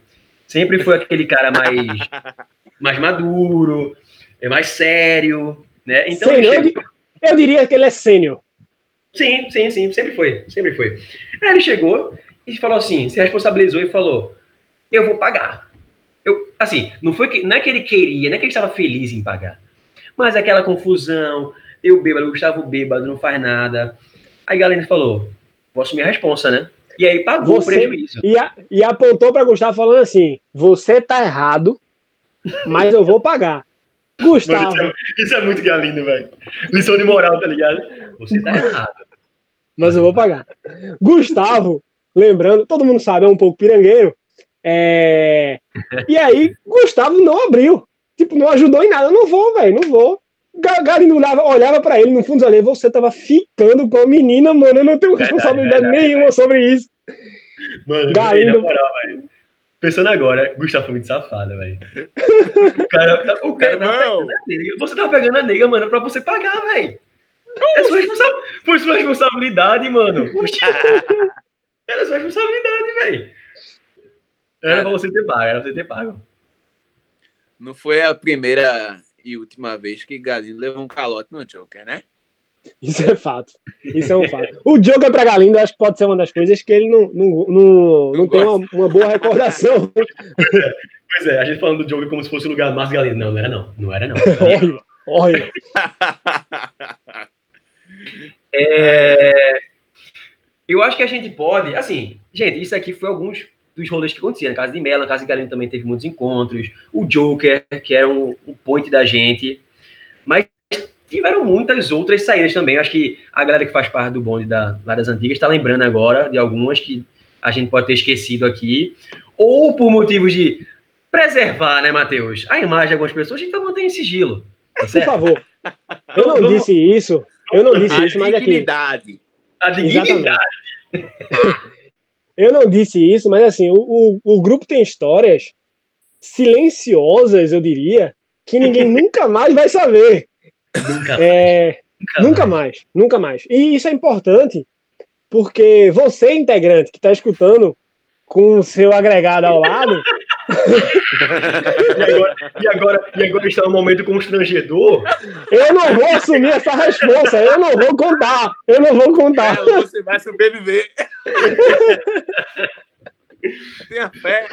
Sempre foi aquele cara mais, mais maduro, é mais sério, né? Então, ele chegou- eu diria que ele é sênior. sim, sim, sim, sempre foi, sempre foi. Aí ele chegou e falou assim, se responsabilizou e falou, eu vou pagar. Eu, assim, não foi que, não é que ele queria, não é que ele estava feliz em pagar. Mas aquela confusão, eu bêbado, o Gustavo bêbado, não faz nada. Aí Galeno falou, vou assumir a responsa, né? E aí pagou Você- o prejuízo. E, a- e apontou para Gustavo falando assim: você tá errado, mas eu vou pagar. Gustavo. Mano, isso, é, isso, é, muito galindo, velho. Lição de moral, tá ligado? Você tá errado. Mas eu vou pagar. Gustavo, lembrando, todo mundo sabe, é um pouco pirangueiro. É... E aí, Gustavo não abriu. Tipo, não ajudou em nada. Eu não vou, velho, não vou. Galindo olhava, olhava pra ele no fundo ali, você tava ficando com a menina, mano. Eu não tenho responsabilidade verdade, nenhuma sobre isso. Mano, Galindo... moral, velho. Pensando agora, Gustavo foi muito safado, velho. O cara, o cara tá pegando a nega. Você tá pegando a nega, mano, pra você pagar, velho. É sua Foi sua responsabilidade, mano. Era sua responsabilidade, velho. Era pra você ter pago, era pra você ter pago. Não foi a primeira e última vez que Galindo levou um calote no Joker, né? Isso é fato. Isso é um fato. O Joker para Galindo acho que pode ser uma das coisas que ele não, não, não, não tem uma, uma, boa recordação. Pois é, a gente falando do Joker como se fosse o lugar mais Galindo. Não, não era não. Não era não. olha, olha. É... Eu acho que a gente pode, assim, gente, isso aqui foi alguns dos rolês que aconteciam. Na casa de Mela, na casa de Galindo também teve muitos encontros. O Joker, que era um, um point da gente. Mas tiveram muitas outras saídas também. Acho que a galera que faz parte do bonde da, lá das antigas está lembrando agora de algumas que a gente pode ter esquecido aqui. Ou por motivos de preservar, né, Matheus? A imagem de algumas pessoas, a gente tá mantendo em sigilo. Tá por favor. Eu não disse isso. Eu não disse isso, mas aqui. A dignidade. Eu não disse isso, mas assim, o, o, o grupo tem histórias silenciosas, eu diria, que ninguém nunca mais vai saber. Nunca, é, nunca, nunca mais. nunca mais. E isso é importante, porque você, integrante, que está escutando com o seu agregado ao lado. E, agora, e, agora, e agora está um momento constrangedor. Eu não vou assumir essa resposta, eu não vou contar. Eu não vou contar. É, você vai sobreviver. Tenha fé.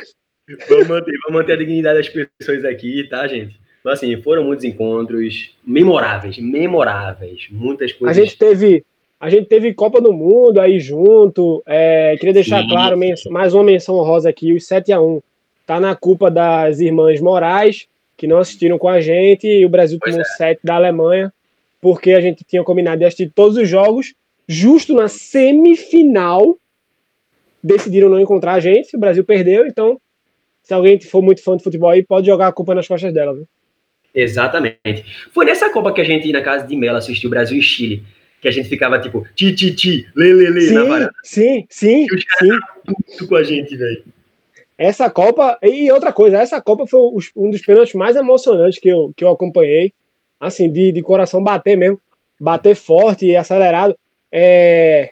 Vamos manter, vamos manter a dignidade das pessoas aqui, tá, gente? Mas assim, foram muitos encontros memoráveis, memoráveis, muitas coisas. A gente teve, a gente teve Copa do Mundo aí junto. É, queria deixar Sim. claro mais uma menção honrosa aqui: os 7 a 1 tá na culpa das irmãs Moraes, que não assistiram com a gente, e o Brasil pois tomou é. 7 da Alemanha, porque a gente tinha combinado de assistir todos os jogos, justo na semifinal. Decidiram não encontrar a gente, o Brasil perdeu, então, se alguém for muito fã de futebol aí, pode jogar a culpa nas costas dela. Viu? Exatamente. Foi nessa Copa que a gente na casa de Mela assistiu Brasil e Chile que a gente ficava tipo, ti, ti, ti, lê, lê, lê, sim, na varanda. Sim, sim, e os sim. com a gente, velho. Essa Copa, e outra coisa, essa Copa foi um dos pênaltis mais emocionantes que eu, que eu acompanhei, assim, de, de coração bater mesmo, bater forte e acelerado. É...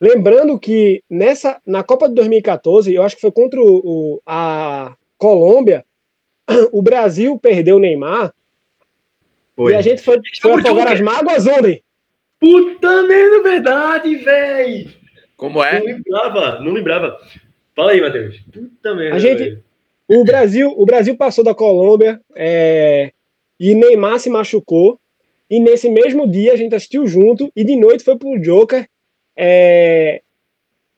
Lembrando que nessa, na Copa de 2014, eu acho que foi contra o, o a Colômbia, o Brasil perdeu o Neymar foi. e a gente foi, foi afogar as mágoas ontem. Puta merda, verdade, velho. Como é? Não lembrava, não lembrava. Fala aí, Matheus. Puta merda. A gente, o Brasil, o Brasil passou da Colômbia é, e Neymar se machucou. E nesse mesmo dia a gente assistiu junto e de noite foi pro Joker é,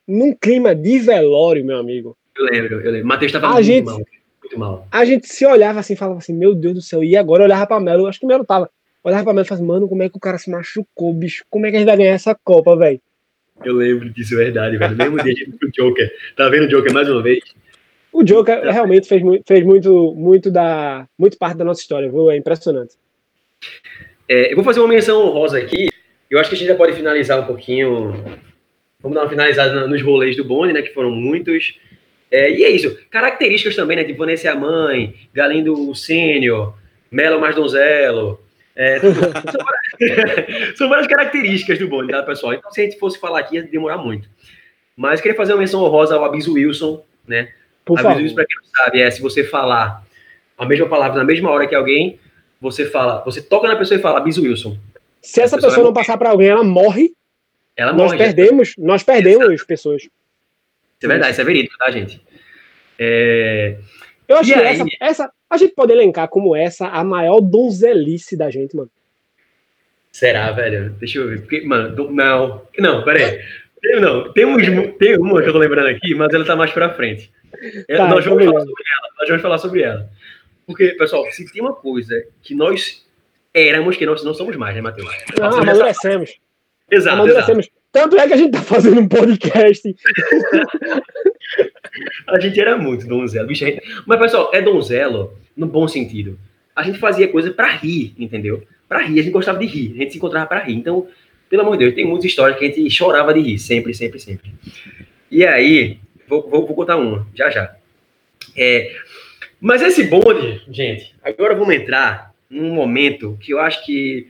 num clima de velório, meu amigo. Eu lembro, eu lembro. Matheus tava muito gente, mal. Muito mal. A gente se olhava assim, falava assim, meu Deus do céu. E agora eu olhava pra Melo, acho que o Melo tava olhava pra mim e falava, mano, como é que o cara se machucou, bicho? Como é que a gente vai ganhar essa Copa, velho? Eu lembro disso, é verdade, velho. No mesmo dia a gente viu o Joker. Tá vendo o Joker mais uma vez? O Joker tá. realmente fez, fez muito, muito, da, muito parte da nossa história, viu? É impressionante. É, eu vou fazer uma menção honrosa aqui. Eu acho que a gente já pode finalizar um pouquinho. Vamos dar uma finalizada nos rolês do Boni, né? Que foram muitos. É, e é isso. Características também, né? Tipo Vanessa a mãe, Galindo Sênior, Melo mais donzelo, é, são, várias, são, várias, características do bonde, tá, pessoal? Então, se a gente fosse falar aqui, ia demorar muito. Mas queria fazer uma menção honrosa ao Abiso Wilson, né? Por Abiso Wilson, para quem não sabe, é se você falar a mesma palavra na mesma hora que alguém, você fala, você toca na pessoa e fala Abiso Wilson. Se essa pessoa, pessoa não passar para alguém, ela morre. Ela nós morre. Perdemos, nós perdemos Exato. pessoas. Isso é verdade, isso é verídico, tá, gente? É... Eu acho e que aí... essa, essa, a gente pode elencar como essa a maior donzelice da gente, mano. Será, velho? Deixa eu ver. Porque, mano, do, não. Não, peraí. Tem, não, temos, tem uma que eu tô lembrando aqui, mas ela tá mais pra frente. É, tá, nós, vamos falar sobre ela, nós vamos falar sobre ela. Porque, pessoal, se tem uma coisa que nós éramos, que nós não somos mais, né, Matheus? Não, amadurecemos. Exato, amadurecemos. Exato. Tanto é que a gente tá fazendo um podcast. a gente era muito donzelo. Bicho, gente... Mas, pessoal, é donzelo no bom sentido. A gente fazia coisa para rir, entendeu? Para rir, a gente gostava de rir, a gente se encontrava para rir. Então, pelo amor de Deus, tem muitas histórias que a gente chorava de rir, sempre, sempre, sempre. E aí, vou, vou, vou contar uma, já já. É, mas esse bonde, gente, agora vamos entrar num momento que eu acho que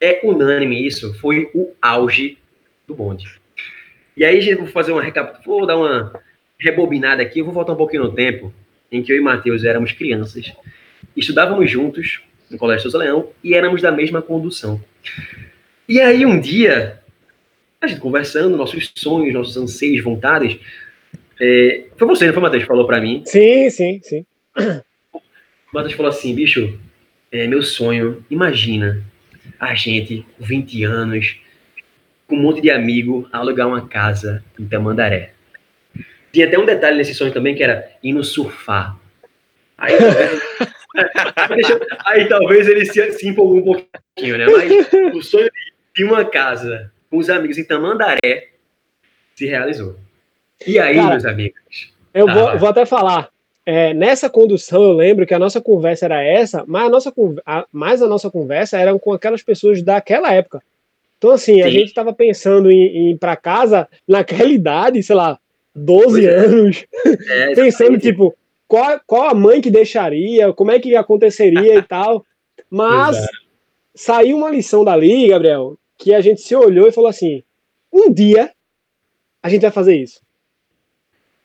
é unânime isso, foi o auge do bonde. E aí, gente, vou fazer uma recapitulação, vou dar uma rebobinada aqui, eu vou voltar um pouquinho no tempo em que eu e Matheus éramos crianças, estudávamos juntos no Colégio Souza Leão e éramos da mesma condução. E aí, um dia, a gente conversando, nossos sonhos, nossos anseios, vontades, é, foi você, não foi, Matheus, que falou para mim? Sim, sim, sim. Matheus falou assim, bicho, é meu sonho, imagina a gente, 20 anos, com um monte de amigo, alugar uma casa em Tamandaré. Tinha até um detalhe nesse sonho também, que era ir no surfar. Aí, aí talvez ele se, se empolgou um pouquinho, né? Mas o sonho de uma casa com os amigos em Tamandaré se realizou. E aí, Cara, meus amigos? Eu tá, vou, vou, até falar. É, nessa condução, eu lembro que a nossa conversa era essa, mas a nossa, a, mais a nossa conversa era com aquelas pessoas daquela época. Então, assim, Sim. a gente estava pensando em, em ir para casa naquela idade, sei lá, 12 é. anos, é, pensando, tipo, qual, qual a mãe que deixaria, como é que aconteceria e tal. Mas Exato. saiu uma lição dali, Gabriel, que a gente se olhou e falou assim: um dia a gente vai fazer isso.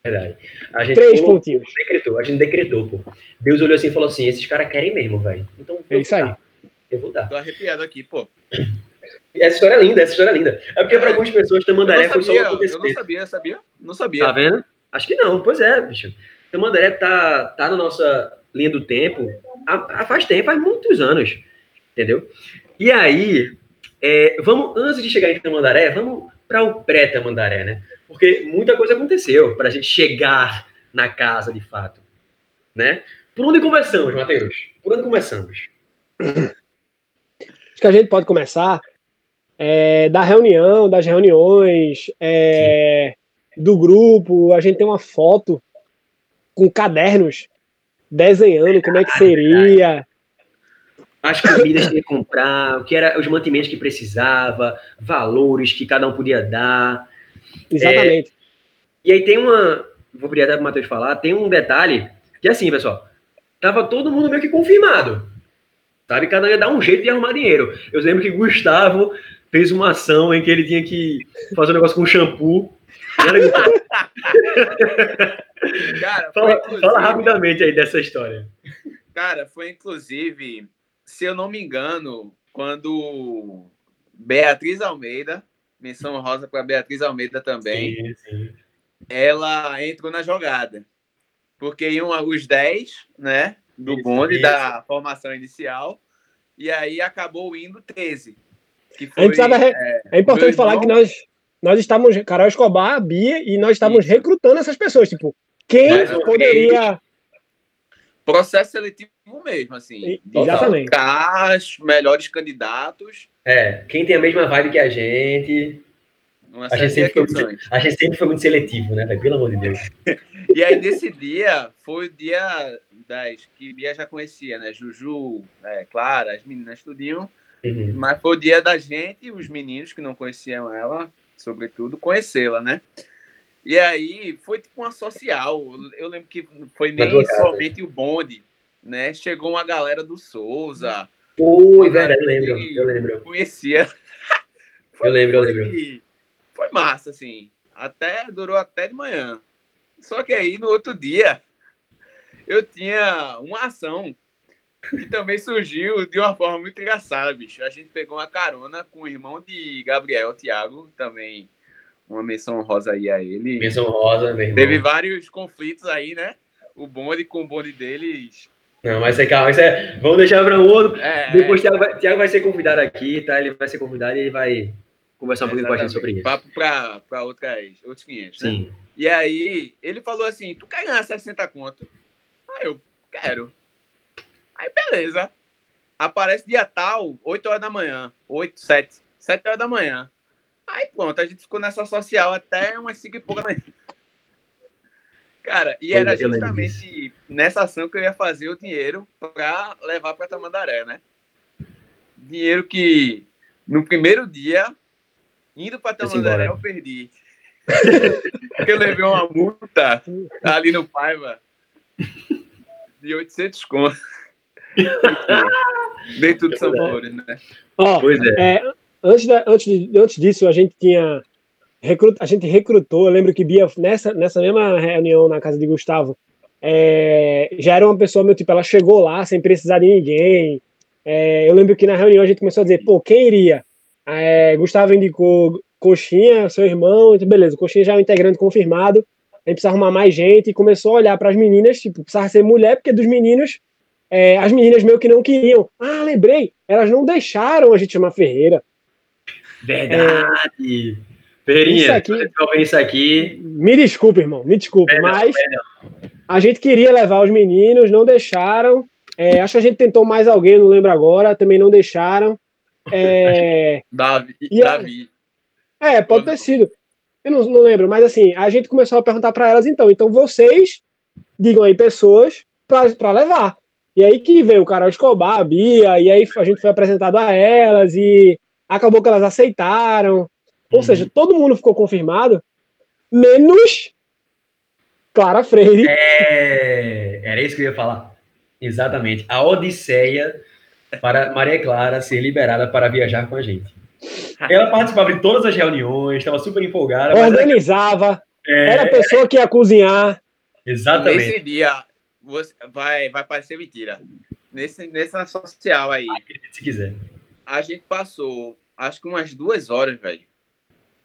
Verdade. A gente Três falou, pontinhos. Decretou, a gente decretou, pô. Deus olhou assim e falou assim: esses caras querem mesmo, velho. Então, é isso aí. Eu vou dar. Tô arrepiado aqui, pô. Essa história é linda, essa história é linda. É porque para algumas pessoas Tamandaré foi só um acontecimento. Eu não sabia, sabia? Não sabia. Tá vendo? Acho que não, pois é, bicho. Tamandaré tá, tá na nossa linha do tempo há, há faz tempo, faz muitos anos. Entendeu? E aí, é, vamos, antes de chegar em Tamandaré, vamos para o pré-Tamandaré, né? Porque muita coisa aconteceu para a gente chegar na casa de fato. Né? Por onde começamos, Matheus? Por onde começamos? Acho que a gente pode começar é, da reunião, das reuniões, é, do grupo. A gente tem uma foto com cadernos desenhando como é que seria. As comidas que ia comprar, o que era os mantimentos que precisava, valores que cada um podia dar. Exatamente. É, e aí tem uma. Vou pedir até para o Matheus falar, tem um detalhe que assim, pessoal, tava todo mundo meio que confirmado. Sabe? Cada um ia dar um jeito de arrumar dinheiro. Eu lembro que Gustavo fez uma ação em que ele tinha que fazer um negócio com shampoo. Cara, fala, fala rapidamente aí dessa história. Cara, foi inclusive, se eu não me engano, quando Beatriz Almeida menção rosa para Beatriz Almeida também. Sim, sim. Ela entrou na jogada. Porque iam os 10, né? Do isso, bonde isso. da formação inicial. E aí acabou indo 13. Que foi, é, é, importante falar que nós, nós estávamos, Carol Escobar, a Bia, e nós estávamos isso. recrutando essas pessoas. Tipo, quem poderia. Processo seletivo mesmo, assim. Exatamente. Os melhores candidatos é, quem tem a mesma vibe que a gente. A gente, sempre foi muito, a gente sempre foi muito seletivo, né, Pelo amor de Deus. e aí, nesse dia, foi o dia das que Bia já conhecia, né? Juju, é, Clara, as meninas tudinho. Uhum. Mas foi o dia da gente, os meninos que não conheciam ela, sobretudo, conhecê-la, né? E aí foi tipo uma social. Eu lembro que foi nem somente o bonde, né? Chegou uma galera do Souza, Ui, velho, eu lembro, eu lembro. Conhecia. eu lembro, eu lembro. Foi massa, assim. Até durou até de manhã. Só que aí no outro dia eu tinha uma ação que também surgiu de uma forma muito engraçada, bicho. A gente pegou uma carona com o irmão de Gabriel, Thiago, também uma menção rosa aí a ele. Menção rosa, meu irmão. Teve vários conflitos aí, né? O bonde com o bonde deles não, mas é calma, isso é, vamos deixar para o outro. É, Depois o Thiago, vai, Thiago vai ser convidado aqui, tá? Ele vai ser convidado e ele vai conversar um pouquinho com a gente sobre isso. Papo para outras, outros clientes, né? Sim. E aí, ele falou assim, tu quer ganhar 60 conto? Ah, eu quero. Aí beleza. Aparece dia tal, 8 horas da manhã. 8, 7. 7 horas da manhã. Aí pronto, a gente ficou nessa social até umas 5 e pouca da manhã. Cara, e era justamente nessa ação que eu ia fazer o dinheiro para levar para Tamandaré, né? Dinheiro que no primeiro dia, indo para Tamandaré, eu perdi. Porque eu levei uma multa ali no Paiva de 800 contos. Dentro de São Paulo, né? Oh, pois é. é antes, da, antes, antes disso, a gente tinha recruta, a gente recrutou, eu lembro que Bia, nessa, nessa mesma reunião na casa de Gustavo, é, já era uma pessoa, meu tipo, ela chegou lá sem precisar de ninguém. É, eu lembro que na reunião a gente começou a dizer, pô, quem iria? É, Gustavo indicou Coxinha, seu irmão, então beleza, Coxinha já é um integrante confirmado, a gente precisa arrumar mais gente, e começou a olhar para as meninas, tipo, precisava ser mulher, porque dos meninos, é, as meninas meio que não queriam. Ah, lembrei, elas não deixaram a gente chamar Ferreira. Verdade. Ferreirinha, isso aqui, isso aqui. Me desculpe, irmão, me desculpe, é, mas é, a gente queria levar os meninos, não deixaram. É, acho que a gente tentou mais alguém, não lembro agora, também não deixaram. É, Davi. Davi. É, pode ter sido. Eu não, não, lembro, mas assim, a gente começou a perguntar para elas então. Então vocês digam aí pessoas para levar. E aí que veio o Carol Escobar, a Bia, e aí a gente foi apresentado a elas e acabou que elas aceitaram. Ou seja, uhum. todo mundo ficou confirmado, menos Clara Freire. É, era isso que eu ia falar. Exatamente. A Odisseia para Maria Clara ser liberada para viajar com a gente. Ela participava de todas as reuniões, estava super empolgada. Organizava. É... Era a pessoa que ia cozinhar. Exatamente. Nesse dia, você vai, vai parecer mentira. Nesse, nessa social aí. Se quiser. A gente passou, acho que umas duas horas, velho,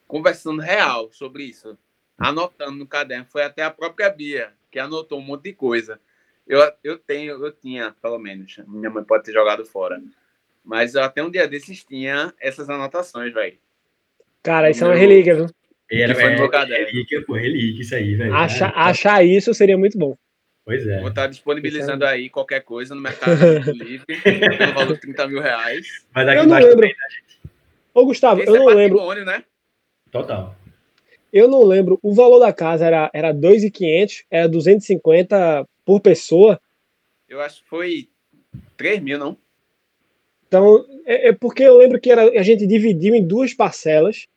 conversando real sobre isso, anotando no caderno. Foi até a própria Bia que anotou um monte de coisa. Eu, eu tenho, eu tinha, pelo menos. Minha mãe pode ter jogado fora. Mas até um dia desses tinha essas anotações, velho. Cara, isso é uma relíquia, viu? Era, foi no caderno. Relíquia, pô, relíquia, isso aí, velho. Achar, é, achar isso seria muito bom. Pois é. Vou estar disponibilizando é... aí qualquer coisa no Mercado Livre, pelo valor de 30 mil reais. Mas aqui eu não lembro. Ô, Gustavo, Esse eu é não lembro. né? Total. Eu não lembro. O valor da casa era, era 2,500, era 250 por pessoa. Eu acho que foi 3 mil, não? Então, é, é porque eu lembro que era, a gente dividiu em duas parcelas.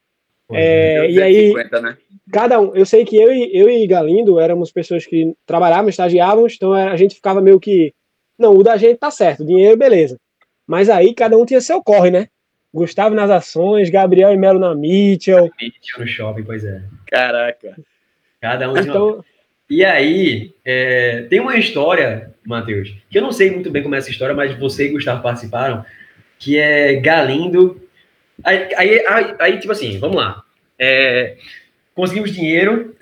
É, e aí, né? cada um, eu sei que eu e, eu e Galindo éramos pessoas que trabalhavam, estagiávamos, então a gente ficava meio que, não, o da gente tá certo, dinheiro, beleza. Mas aí cada um tinha seu corre, né? Gustavo nas ações, Gabriel e Melo na Mitchell. Mitchell no shopping, pois é. Caraca. Cada um então, E aí, é, tem uma história, Matheus, que eu não sei muito bem como é essa história, mas você e Gustavo participaram, que é Galindo. Aí, aí, aí, aí tipo assim, vamos lá. É, conseguimos dinheiro,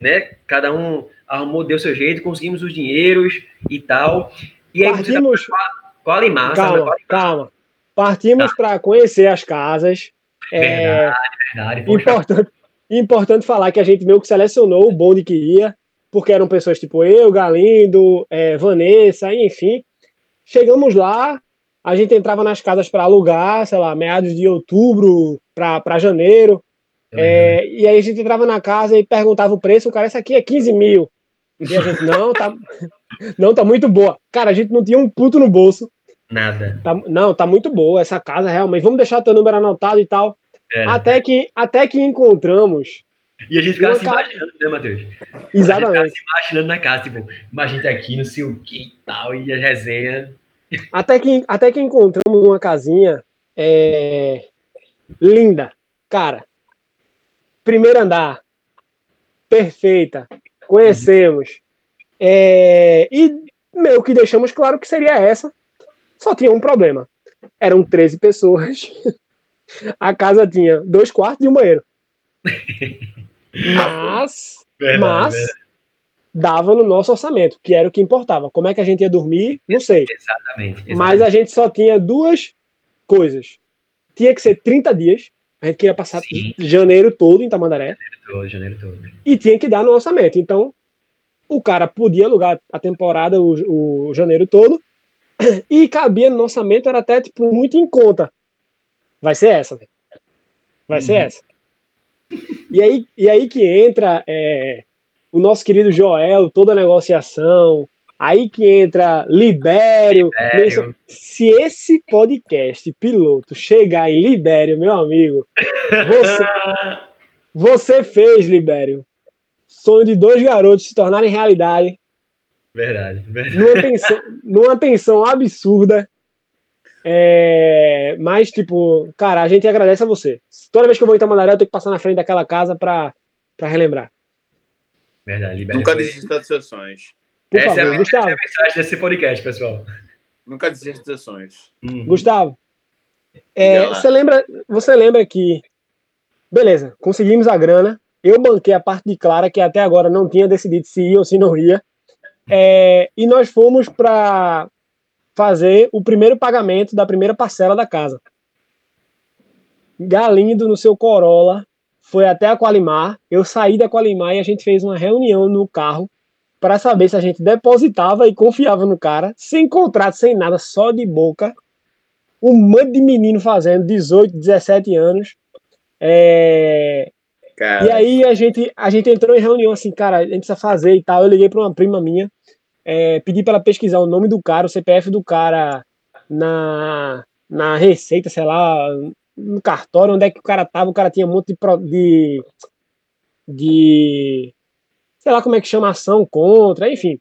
né? Cada um arrumou, deu seu jeito, conseguimos os dinheiros e tal. E aí Partimos... você tá com a Limassa, calma, calma. Partimos tá. para conhecer as casas. É, verdade, verdade. Importante, importante falar que a gente meio que selecionou o bonde que ia, porque eram pessoas tipo eu, Galindo, é, Vanessa, enfim. Chegamos lá, a gente entrava nas casas para alugar, sei lá, meados de outubro para janeiro. É, e aí a gente entrava na casa e perguntava o preço, o cara, essa aqui é 15 mil. E a gente, não, tá, não, tá muito boa. Cara, a gente não tinha um puto no bolso. Nada. Tá, não, tá muito boa essa casa, realmente. Vamos deixar teu número anotado e tal. É. Até, que, até que encontramos. E a gente ficava se imaginando, né, Matheus? Exatamente. A gente se imaginando na casa, tipo, imagina aqui, não sei o que e tal, e a resenha. Até que, até que encontramos uma casinha é... linda. Cara, primeiro andar, perfeita, conhecemos. É... E meio que deixamos claro que seria essa só tinha um problema. Eram 13 pessoas. A casa tinha dois quartos e um banheiro. Mas, verdade, mas verdade. Dava no nosso orçamento, que era o que importava. Como é que a gente ia dormir? Não sei. Exatamente. exatamente. Mas a gente só tinha duas coisas. Tinha que ser 30 dias. A gente queria passar Sim. janeiro todo em Tamandaré. Janeiro todo, janeiro todo. E tinha que dar no orçamento. Então, o cara podia alugar a temporada, o, o janeiro todo, E cabia no orçamento, era até tipo, muito em conta. Vai ser essa, véio. Vai ser Uhum. essa. E aí, e aí que entra é, o nosso querido Joel, toda a negociação. Aí que entra Libério. Libério. Se esse podcast piloto chegar em Libério, meu amigo, você, você fez, Libério. Sonho de dois garotos se tornarem realidade Verdade, verdade. numa tensão, numa tensão absurda. É, mas, tipo, cara, a gente agradece a você. Toda vez que eu vou em Tamandaré, eu tenho que passar na frente daquela casa pra, pra relembrar. Verdade. Nunca desista dos seus sonhos. Por Essa é, a, favor, essa é Gustavo. a mensagem desse podcast, pessoal. Nunca desista dos seus sonhos. Uhum. Gustavo, é, você lembra, você lembra que, beleza, conseguimos a grana, eu banquei a parte de Clara, que até agora não tinha decidido se ia ou se não ia, é, e nós fomos para fazer o primeiro pagamento da primeira parcela da casa. Galindo no seu Corolla foi até a Qualimar, eu saí da Qualimar e a gente fez uma reunião no carro para saber se a gente depositava e confiava no cara, sem contrato, sem nada, só de boca. Um monte de menino fazendo, 18, 17 anos. É, E aí a gente, a gente entrou em reunião assim, cara, a gente precisa fazer e tal. Eu liguei para uma prima minha, é, pedi para ela pesquisar o nome do cara, o CPF do cara na, na receita, sei lá, no cartório, onde é que o cara tava. O cara tinha um monte de, de, de sei lá como é que chama ação contra, enfim.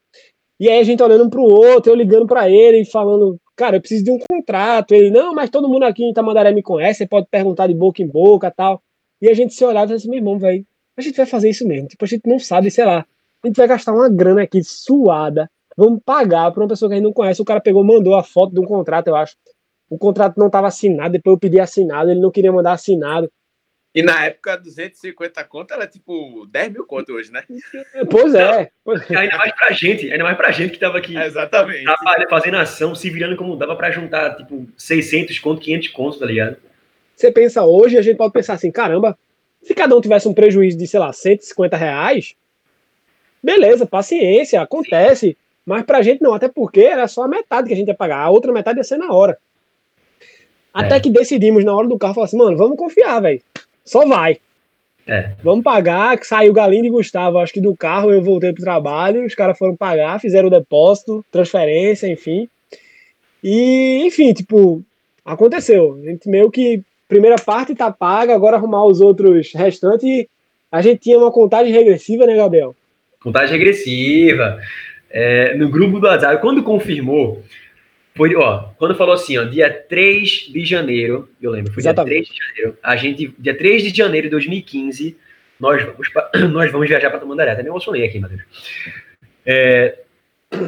E aí a gente olhando um pro outro, eu ligando para ele e falando, cara, eu preciso de um contrato. Ele, não, mas todo mundo aqui em Tamandaré me conhece, você pode perguntar de boca em boca tal. E a gente se olhava e falava assim, meu irmão, velho, a gente vai fazer isso mesmo. Tipo, a gente não sabe, sei lá. A gente vai gastar uma grana aqui suada. Vamos pagar pra uma pessoa que a gente não conhece. O cara pegou, mandou a foto de um contrato, eu acho. O contrato não estava assinado, depois eu pedi assinado, ele não queria mandar assinado. E na época, 250 conto era tipo 10 mil conto hoje, né? Pois é. Pois é. Ainda mais pra gente, ainda mais pra gente que tava aqui Exatamente. trabalhando, fazendo ação, se virando como dava pra juntar, tipo, 600 conto, 500 conto, tá ligado? Você pensa hoje, a gente pode pensar assim, caramba, se cada um tivesse um prejuízo de, sei lá, 150 reais, beleza, paciência, acontece. Mas pra gente não, até porque era só a metade que a gente ia pagar, a outra metade ia ser na hora. Até É. que decidimos na hora do carro, falar assim, mano, vamos confiar, velho. Só vai. É. Vamos pagar, que saiu Galindo e Gustavo, acho que do carro eu voltei pro trabalho, os caras foram pagar, fizeram o depósito, transferência, enfim. E, enfim, tipo, aconteceu. A gente meio que, primeira parte tá paga, agora arrumar os outros restantes. A gente tinha uma contagem regressiva, né, Gabriel? Contagem regressiva. É, no grupo do WhatsApp, quando confirmou, foi, ó, quando falou assim, ó, dia 3 de janeiro, eu lembro, foi Exatamente. dia 3 de janeiro, a gente, dia 3 de janeiro de 2015, nós vamos, pra, nós vamos viajar para Tamandaré, até me emocionei aqui, Matheus. É,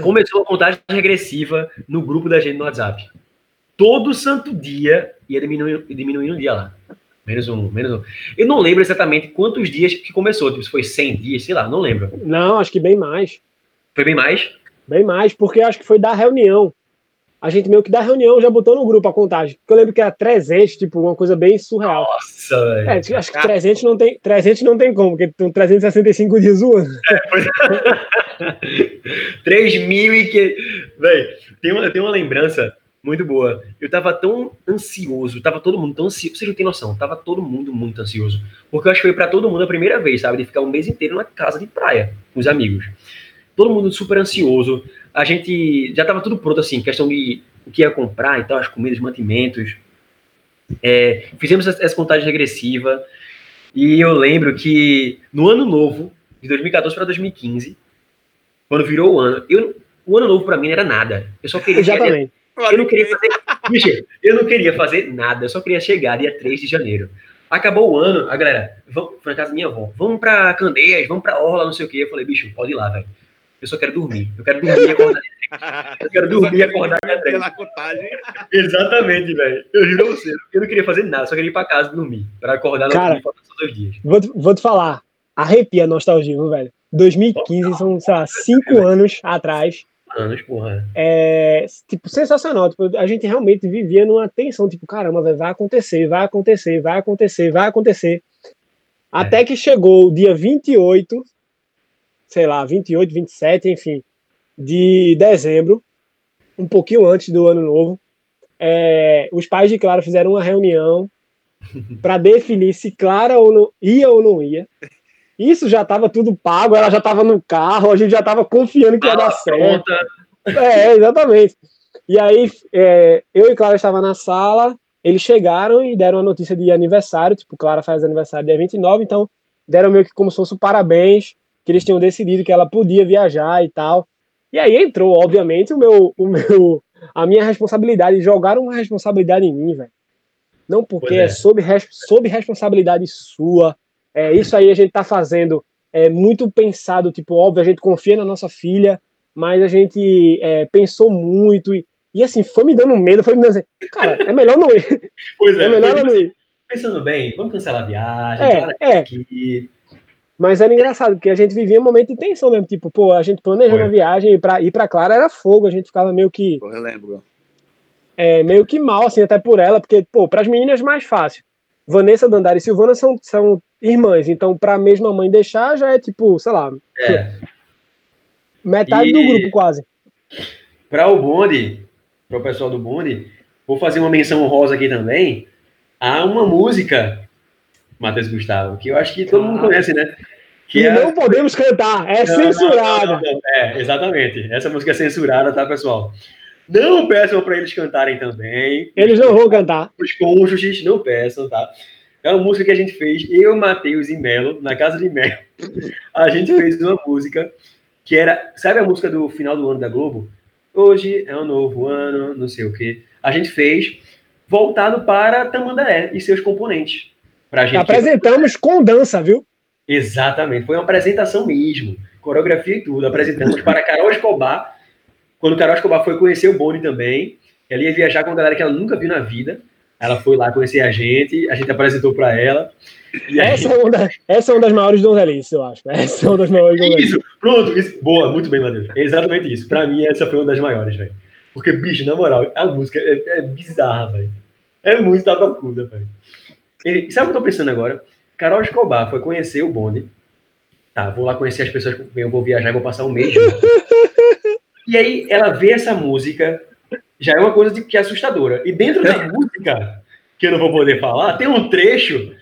começou a contagem regressiva no grupo da gente no WhatsApp. Todo santo dia ia diminuindo, diminuindo um dia lá. Menos um, menos um. Eu não lembro exatamente quantos dias que começou, tipo, se foi 100 dias, sei lá, não lembro. Não, acho que bem mais. Foi bem mais? Bem mais, porque acho que foi da reunião. A gente meio que da reunião já botou no grupo a contagem. Porque eu lembro que era 300, tipo, uma coisa bem surreal. Nossa, velho. É, acho que 300 não tem, 300 não tem como, porque estão 365 dias zoando. 3 mil e que. Véi, tem uma, tem uma lembrança muito boa. Eu tava tão ansioso, tava todo mundo tão ansioso. Vocês não têm noção, tava todo mundo muito ansioso. Porque eu acho que foi pra todo mundo a primeira vez, sabe? De ficar um mês inteiro na casa de praia com os amigos. Todo mundo super ansioso. A gente já tava tudo pronto, assim, questão de o que ia comprar e tal, as comidas, mantimentos. É, fizemos essa, contagem regressiva. E eu lembro que no ano novo, de 2014 para 2015, quando virou o ano, eu, o ano novo para mim não era nada. Eu só queria. Exatamente. Eu não queria fazer. Bicho, eu não queria fazer nada, eu só queria chegar dia 3 de janeiro. Acabou o ano, a galera, vamos foi na casa da minha avó, vamos pra Candeias, vamos pra Orla, não sei o quê. Eu falei, bicho, pode ir lá, velho. Eu só quero dormir. Eu quero dormir e acordar. Eu quero dormir e acordar 3. na contagem. Exatamente, velho. Eu juro a você. Eu não queria fazer nada, só queria ir pra casa e dormir. Pra acordar Cara. faltando só dois dias. Vou, te- vou te falar, arrepia a nostalgia, viu, velho? 2015 são, sei lá, cinco anos atrás. Anos, porra. É, tipo, sensacional. Tipo, a gente realmente vivia numa tensão, tipo, caramba, velho, vai acontecer, vai acontecer, vai acontecer, vai acontecer. Até que chegou o dia 28, sei lá, 28, 27, enfim, de dezembro. um pouquinho antes do ano novo, é, os pais de Clara fizeram uma reunião para definir se Clara ou não, ia ou não ia. Isso já estava tudo pago, ela já estava no carro, a gente já estava confiando que ia dar certo. É, exatamente. E aí, é, eu e Clara estava na sala, eles chegaram e deram a notícia de aniversário, tipo, Clara faz aniversário dia 29, então deram meio que como se fosse um parabéns, que eles tinham decidido que ela podia viajar e tal. E aí entrou, obviamente, o meu, o meu, a minha responsabilidade, jogaram uma responsabilidade em mim, velho. Não porque é. é sob, sob responsabilidade sua, é, isso aí a gente está fazendo é, muito pensado, tipo, óbvio, a gente confia na nossa filha, mas a gente é, pensou muito e, e, assim, foi me dando medo, foi me dando assim, cara, é melhor não ir. Pois é, é melhor não ir. Pensando bem, vamos cancelar a viagem, é, é. aqui. Mas era engraçado, porque a gente vivia um momento de tensão mesmo, tipo, pô, a gente planejando a viagem e pra ir pra Clara era fogo, a gente ficava meio que. Pô, eu lembro. É, meio que mal, assim, até por ela, porque, pô, pras meninas mais fácil. Vanessa, Dandara e Silvana são, são irmãs, então para a mesma mãe deixar já é tipo, sei lá, é. metade e... do grupo quase. Para o bonde, para o pessoal do bonde, vou fazer uma menção honrosa aqui também a uma música, Matheus Gustavo, que eu acho que todo mundo ah. conhece, né? Que é... não podemos cantar, é não, censurada. Não, não, é, exatamente. Essa música é censurada, tá, pessoal? Não peçam para eles cantarem também. Eles não vão cantar. Os cônjuges não peçam, tá? É uma música que a gente fez, eu, Matheus e Melo, na casa de Melo. A gente fez uma música que era. Sabe a música do final do ano da Globo? Hoje é um novo ano, não sei o quê. A gente fez voltado para Tamandaré e seus componentes. Pra gente Apresentamos com dança, viu? Exatamente. Foi uma apresentação mesmo. Coreografia e tudo. Apresentamos para Carol Escobar. Quando Carol Escobar foi conhecer o Boni também. Ela ia viajar com a galera que ela nunca viu na vida. Ela foi lá conhecer a gente, a gente apresentou para ela. Essa, é uma das, essa é uma das maiores donzelices, eu acho. Essa é uma das maiores donzelices. Isso, pronto, isso. boa, muito bem, Matheus. É exatamente isso. Para mim, essa foi uma das maiores, velho. Porque, bicho, na moral, a música é, é bizarra, velho. É muito tabacuda, velho. Sabe o que eu tô pensando agora? Carol Escobar foi conhecer o bonde. Tá, vou lá conhecer as pessoas com quem eu vou viajar e vou passar um mês. e aí ela vê essa música já é uma coisa de, que é assustadora. E dentro da música, que eu não vou poder falar, tem um trecho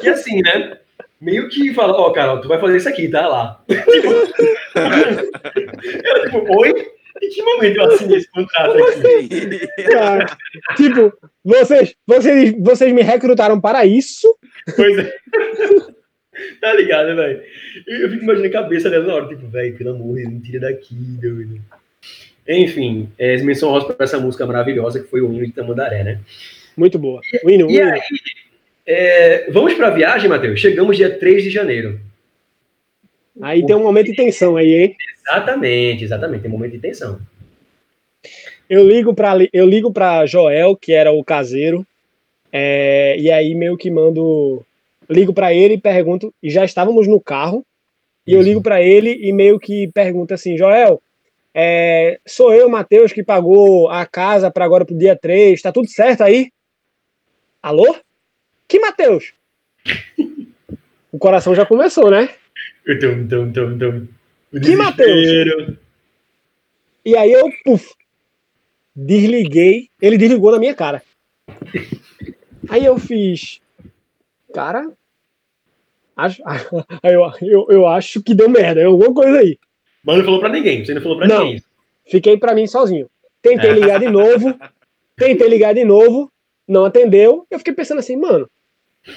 que assim, né? Meio que fala, ó, oh, Carol, tu vai fazer isso aqui, tá lá. tipo, eu, tipo, oi? Em que momento eu assinei esse contrato aqui? Cara, tipo, vocês, vocês, vocês me recrutaram para isso? Pois é. tá ligado, velho? Eu fico imaginando a cabeça dela na hora, tipo, velho, pelo amor me tira daqui, doido. Enfim, é, menção rosa para essa música maravilhosa que foi o hino de Tamandaré, né? Muito boa. O hino, e, o hino. aí, é, vamos para a viagem, Matheus? Chegamos dia 3 de janeiro. Aí tem um momento de tensão aí, hein? Exatamente, exatamente, tem um momento de tensão. Eu ligo para eu ligo para Joel, que era o caseiro, é, e aí meio que mando ligo para ele e pergunto, e já estávamos no carro, e eu ligo para ele e meio que pergunto assim, Joel, é, sou eu, Matheus, que pagou a casa para agora pro dia 3. Tá tudo certo aí? Alô? Que Matheus? o coração já começou, né? Tum, tum, tum, tum. Que Matheus? E aí eu, puf, desliguei. Ele desligou na minha cara. Aí eu fiz. Cara. Acho, eu, eu, eu acho que deu merda. É alguma coisa aí. Mas não falou pra ninguém, você não falou pra não, ninguém. Fiquei pra mim sozinho. Tentei ligar de novo, tentei ligar de novo, não atendeu. Eu fiquei pensando assim, mano,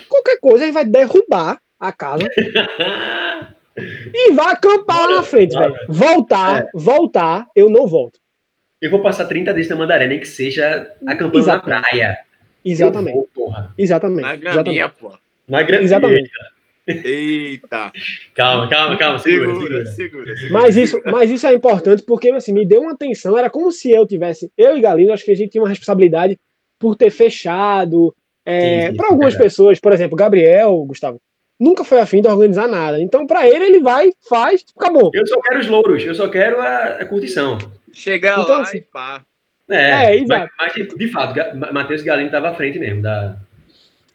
qualquer coisa ele vai derrubar a casa e vai acampar lá na frente, velho. Voltar, é. voltar, eu não volto. Eu vou passar 30 dias na Mandaré, nem que seja acampando Exatamente. na praia. Exatamente. Vou, porra. Exatamente. Na graminha, pô. Na graminha. Exatamente. Eita! calma, calma, calma, segura segura, segura, segura, Mas isso, mas isso é importante porque assim, me deu uma atenção, era como se eu tivesse, eu e Galindo, acho que a gente tinha uma responsabilidade por ter fechado. É, para algumas é pessoas, por exemplo, Gabriel, Gustavo, nunca foi afim de organizar nada. Então, para ele, ele vai, faz, acabou. Eu só quero os louros, eu só quero a, a curtição. Chegar então, lá assim, e pá. É, é exato. Mas, mas, de fato, Matheus Galindo estava à frente mesmo da,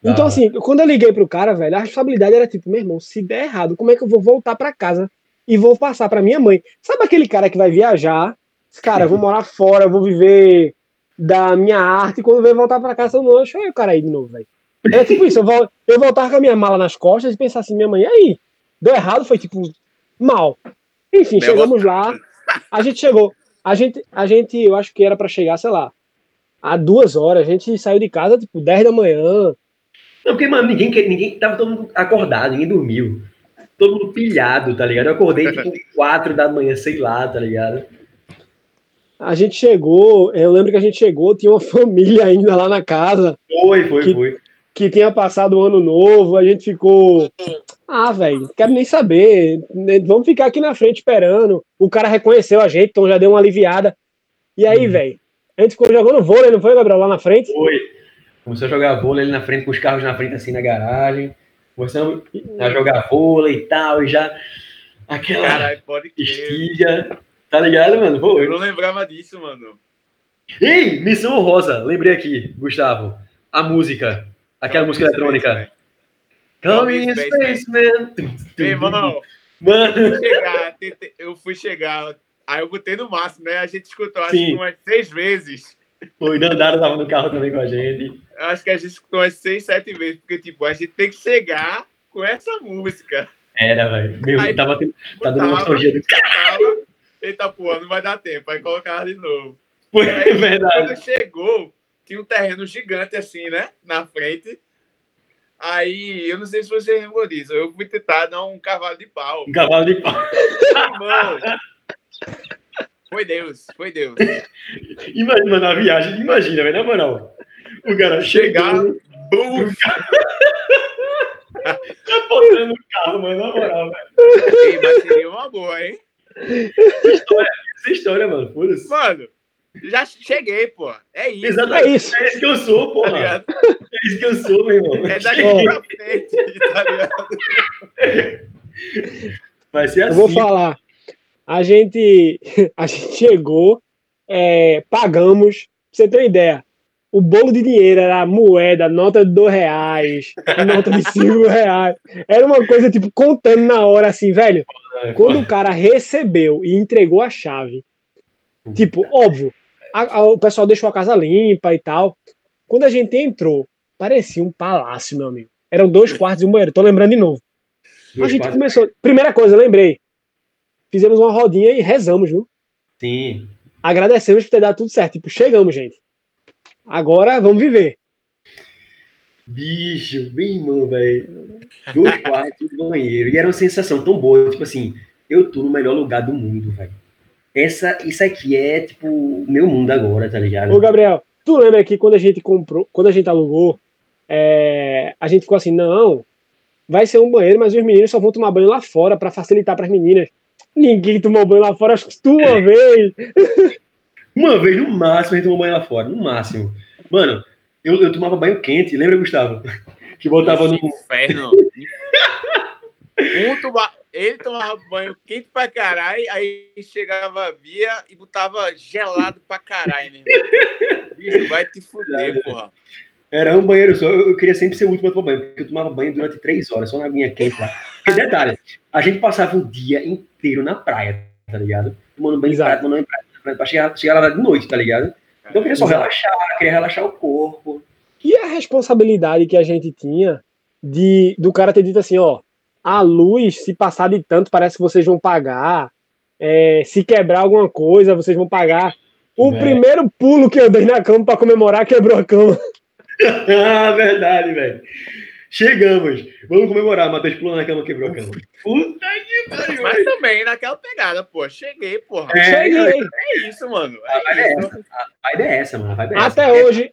então, assim, quando eu liguei pro cara, velho, a responsabilidade era tipo, meu irmão, se der errado, como é que eu vou voltar para casa e vou passar para minha mãe? Sabe aquele cara que vai viajar, cara, eu vou morar fora, eu vou viver da minha arte, e quando eu voltar pra casa, eu não deixa o cara aí de novo, velho. Era tipo isso, eu, vol eu voltava com a minha mala nas costas e pensar assim, minha mãe, e aí? Deu errado, foi tipo, mal. Enfim, Meu chegamos lá, a gente chegou, a gente, a gente, eu acho que era para chegar, sei lá, há duas horas, a gente saiu de casa, tipo, 10 da manhã. Não, porque, mano, ninguém, ninguém tava todo mundo acordado, ninguém dormiu. Todo mundo pilhado, tá ligado? Eu acordei, tipo, 4 da manhã, sei lá, tá ligado? A gente chegou, eu lembro que a gente chegou, tinha uma família ainda lá na casa. Foi, foi, que, foi. Que tinha passado o ano novo, a gente ficou. Ah, velho, quero nem saber. Vamos ficar aqui na frente esperando. O cara reconheceu a gente, então já deu uma aliviada. E aí, hum. velho, a gente ficou jogando vôlei, não foi, Gabriel, lá na frente? Foi. Começou a jogar vôlei ali na frente, com os carros na frente, assim, na garagem. Começamos a jogar vôlei e tal, e já. Aquela Caralho, pode estilha. Tá ligado, mano? Pô, eu não lembrava disso, mano. Ei, Missão Rosa, lembrei aqui, Gustavo. A música, aquela música eletrônica. Come Spaceman. Meu irmão, mano. Eu fui, chegar, eu fui chegar, aí eu botei no máximo, né? A gente escutou acho que umas seis vezes. Foi, Dandara tava no carro também com a gente. Acho que a gente escutou umas seis, sete vezes, porque, tipo, a gente tem que chegar com essa música. Era, velho. Meu, aí, tava, tá dando nostalgia do carro eita porra, não vai dar tempo. Aí colocava de novo. Foi aí, verdade. Quando chegou, tinha um terreno gigante assim, né? Na frente. Aí, eu não sei se você lembrou disso. Eu fui tentar dar um cavalo de pau. Um cavalo de pau. Irmão. Foi Deus, foi Deus. Imagina na viagem, imagina, velho, na moral. O cara chegar, bum, tá botando o carro, mano, na moral, velho. Mas seria uma boa, hein? Essa história, essa história, mano. Foda-se. Mano, já cheguei, pô. É isso. Exatamente. É isso. É isso que eu sou, pô. Tá é isso que eu sou, meu irmão. É daqui pra frente, tá ligado? Vai ser assim. Eu vou assim. falar. A gente, a gente chegou, é, pagamos. Pra você ter uma ideia, o bolo de dinheiro era moeda, nota de dois reais, nota de cinco reais. Era uma coisa, tipo, contando na hora, assim, velho. Quando o cara recebeu e entregou a chave, tipo, óbvio, a, a, o pessoal deixou a casa limpa e tal. Quando a gente entrou, parecia um palácio, meu amigo. Eram dois quartos e um banheiro, tô lembrando de novo. Dois a gente quartos. começou. Primeira coisa, lembrei. Fizemos uma rodinha e rezamos, viu? Sim. Agradecemos por ter dado tudo certo. Tipo, chegamos, gente. Agora vamos viver. Bicho, bem irmão, velho. Dois quartos e banheiro. E era uma sensação tão boa, tipo assim, eu tô no melhor lugar do mundo, velho. Essa, isso aqui é, tipo, o meu mundo agora, tá ligado? Ô, Gabriel, tu lembra que quando a gente comprou, quando a gente alugou, é, a gente ficou assim, não, vai ser um banheiro, mas os meninos só vão tomar banho lá fora para facilitar para as meninas. Ninguém tomou banho lá fora, acho que tu uma vez. Uma vez no máximo a gente tomou banho lá fora, no máximo. Mano, eu, eu tomava banho quente, lembra, Gustavo? Que botava no. Inferno. um toma... Ele tomava banho quente pra caralho, aí chegava a Bia e botava gelado pra caralho, né? Bicho, vai te fuder, porra. Era um banheiro só, eu queria sempre ser o último a tomar banho, porque eu tomava banho durante três horas, só na minha quente lá. E detalhe, a gente passava o dia inteiro na praia, tá ligado? Tomando banho em praia, tomando banho em praia pra chegar, chegar lá de noite, tá ligado? Então eu queria só relaxar, queria relaxar o corpo. E a responsabilidade que a gente tinha de do cara ter dito assim, ó, a luz, se passar de tanto, parece que vocês vão pagar. É, se quebrar alguma coisa, vocês vão pagar. O véio. primeiro pulo que eu dei na cama para comemorar quebrou a cama. ah, verdade, velho. Chegamos. Vamos comemorar. Matheus pulando na cama, quebrou a cama. Puta que pariu. Mas também naquela pegada, pô. Cheguei, porra. É, Cheguei. É isso, mano. É a é essa. A ideia é essa, mano. É até essa. hoje,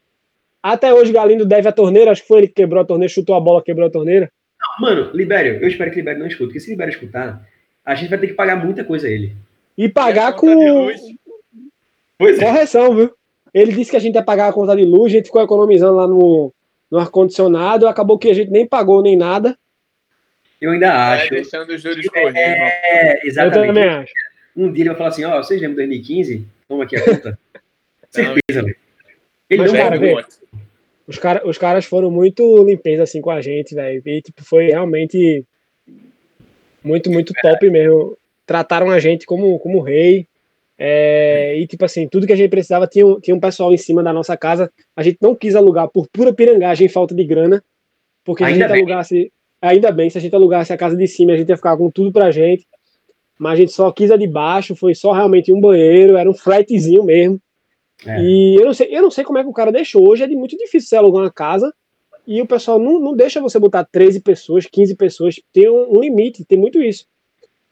até hoje, Galindo deve a torneira. Acho que foi ele que quebrou a torneira, chutou a bola, quebrou a torneira. Não, mano, Libério, eu espero que Libério não escute. Porque se Libério escutar, a gente vai ter que pagar muita coisa a ele. E pagar e com. Pois é. Correção, viu? Ele disse que a gente ia pagar a conta de luz, a gente ficou economizando lá no, no ar-condicionado, acabou que a gente nem pagou nem nada. Eu ainda é, acho. É, deixando os juros correr. É, exatamente. Eu também acho. Um dia ele vai falar assim: Ó, oh, vocês lembram de 2015? Toma aqui a conta. Certeza, velho. Ele Mas, não cara, os, cara, os caras foram muito limpeza assim com a gente, velho. E tipo, foi realmente muito, muito top mesmo. Trataram a gente como, como rei. É, e, tipo assim, tudo que a gente precisava tinha, tinha um pessoal em cima da nossa casa. A gente não quis alugar por pura pirangagem, falta de grana. Porque ainda se a gente bem. alugasse. Ainda bem, se a gente alugasse a casa de cima, a gente ia ficar com tudo pra gente. Mas a gente só quis a de baixo, foi só realmente um banheiro, era um flatzinho mesmo. É. E eu não, sei, eu não sei como é que o cara deixou. Hoje é de muito difícil você alugar uma casa e o pessoal não, não deixa você botar 13 pessoas, 15 pessoas. Tem um, um limite, tem muito isso.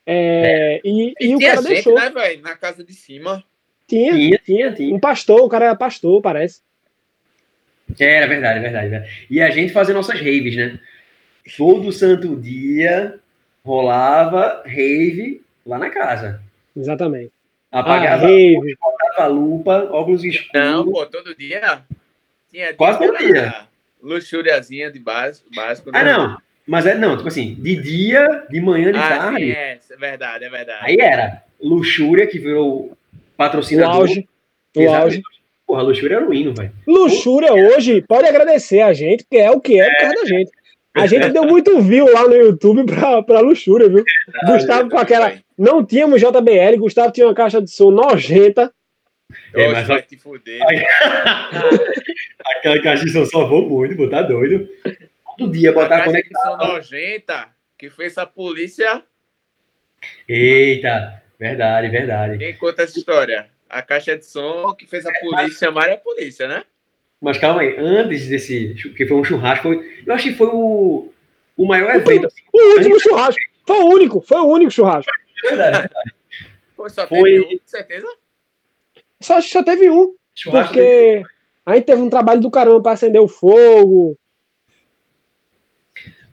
É, é. E, e, e o cara gente, deixou. Né, véio, na casa de cima. Tinha, tinha, tinha, tinha. Um pastor, o cara era pastor, parece. Era verdade, verdade, E a gente fazia nossas raves, né? Todo santo dia rolava rave lá na casa. Exatamente. Apagava ah, rave. Botava lupa, óculos escuros. Não, pô, todo dia. Tinha Quase todo dia. Luxúriazinha de básico. básico ah, não. Mas é não, tipo assim, de dia, de manhã, de ah, tarde. Sim, é, é verdade, é verdade. Aí era luxúria, que virou patrocinador. O auge. O auge. Porra, luxúria era o hino, velho. Luxúria hoje pode agradecer a gente, porque é o que é, é por causa da gente. A gente deu muito view lá no YouTube pra, pra luxúria, viu? Gustavo com aquela. Não tínhamos JBL, Gustavo tinha uma caixa de som nojenta. É, mas vai te fuder. Aquela caixa de som salvou muito, pô, tá doido todo dia botar a conexão. nojenta que fez a polícia. Eita, verdade, verdade. Quem conta essa história? A caixa de som que fez a polícia chamar a polícia, né? Mas calma aí, antes desse, que foi um churrasco, foi, eu acho que foi o, o maior evento. Assim, o último churrasco. Foi o único, foi o único churrasco. Verdade, verdade. Foi, só foi... teve um, certeza? Só, só teve um. Churrasco porque a gente teve um trabalho do caramba para acender o fogo,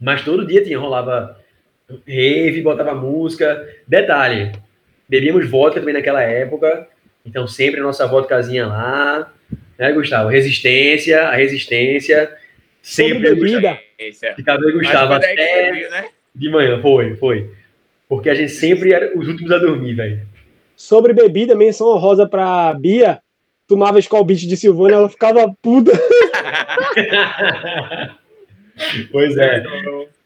mas todo dia tinha, rolava rave, botava música. Detalhe, bebíamos vodka também naquela época, então sempre a nossa vodkazinha lá, né, Gustavo? Resistência, a resistência, sempre bebida. Ficava eu Gustavo até viu, né? de manhã, foi, foi. Porque a gente sempre era os últimos a dormir, velho. Sobre bebida, menção honrosa pra Bia, tomava Skull Beach de Silvânia, ela ficava puta. Pois é.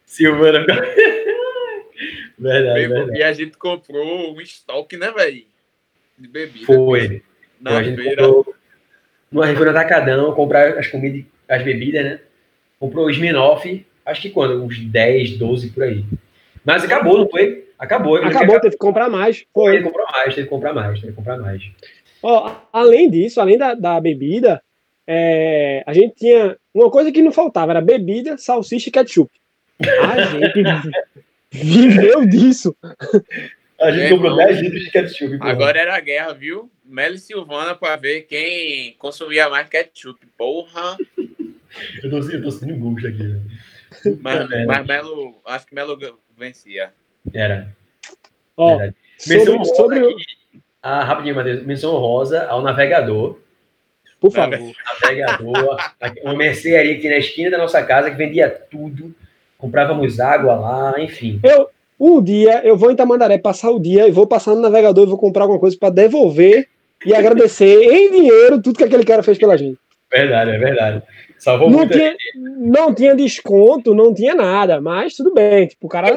Silvana. verdade, verdade. E a gente comprou um estoque, né, velho? De bebida. Foi. Na a gente feira. Comprou, no, a gente foi no Atacadão comprar as comidas, as bebidas, né? Comprou o Sminoff, acho que quando? Uns 10, 12 por aí. Mas acabou, não foi? Acabou. Acabou, teve que comprar mais. Foi. Teve que comprar mais, teve que comprar mais, teve que comprar mais. Ó, além disso, além da, da bebida, é, a gente tinha uma coisa que não faltava, era bebida, salsicha e ketchup. A gente viveu disso. A gente comprou 10 litros de ketchup. Porra. Agora era a guerra, viu? Melo e Silvana para ver quem consumia mais ketchup. Porra! eu, tô, eu tô sentindo gosto aqui. Né? Mas, é, mas Melo, acho que Melo vencia. Era. Ó, sobre, sobre... Aqui, ah, rapidinho, Matheus. Menção rosa ao navegador por favor. Navegador, uma mercearia aqui na esquina da nossa casa que vendia tudo. Comprávamos água lá, enfim. Eu, um dia, eu vou em Tamandaré passar o dia e vou passar no navegador e vou comprar alguma coisa para devolver e agradecer em dinheiro tudo que aquele cara fez pela gente. Verdade, é verdade. Salvou não tinha, não tinha desconto, não tinha nada, mas tudo bem. Tipo, o cara.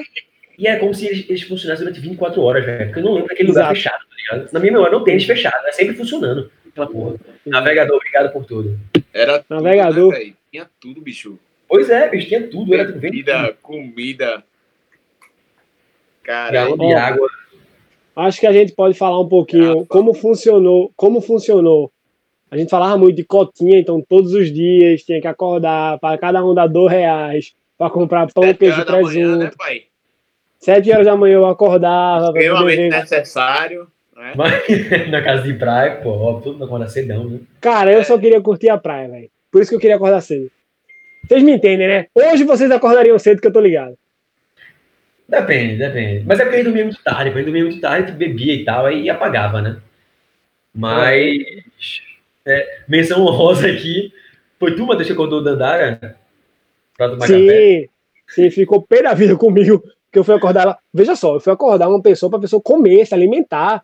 E é como se eles, eles funcionassem durante 24 horas, velho. Porque eu não lembro daquele lugar fechado, tá ligado? Na minha memória não tem eles fechado, é sempre funcionando aquela porra. Navegador, obrigado por tudo. Era Navegador. Tudo, né, tinha tudo, bicho. Pois é, bicho, tinha tudo. Era comida, comida. Cara, Galão de água. Acho que a gente pode falar um pouquinho ah, como funcionou, como funcionou. A gente falava muito de cotinha, então todos os dias tinha que acordar para cada um dar dois reais para comprar pão, queijo e presunto. Manhã, né, pai? Sete horas da manhã eu acordava. Extremamente necessário. Né? Mas, na casa de praia, pô, tudo na acordar cedão, né? Cara, eu só queria curtir a praia, velho. Por isso que eu queria acordar cedo. Vocês me entendem, né? Hoje vocês acordariam cedo, que eu tô ligado. Depende, depende. Mas é porque a gente dormia muito tarde. Quando dormia muito tarde, a gente bebia e tal, aí apagava, né? Mas. É, menção honrosa aqui. Foi tu, Matheus, que acordou o Dandara? Pra tomar sim, café? Sim, ficou pé da vida comigo. Que eu fui acordar ela. Veja só, eu fui acordar uma pessoa pra pessoa comer, se alimentar.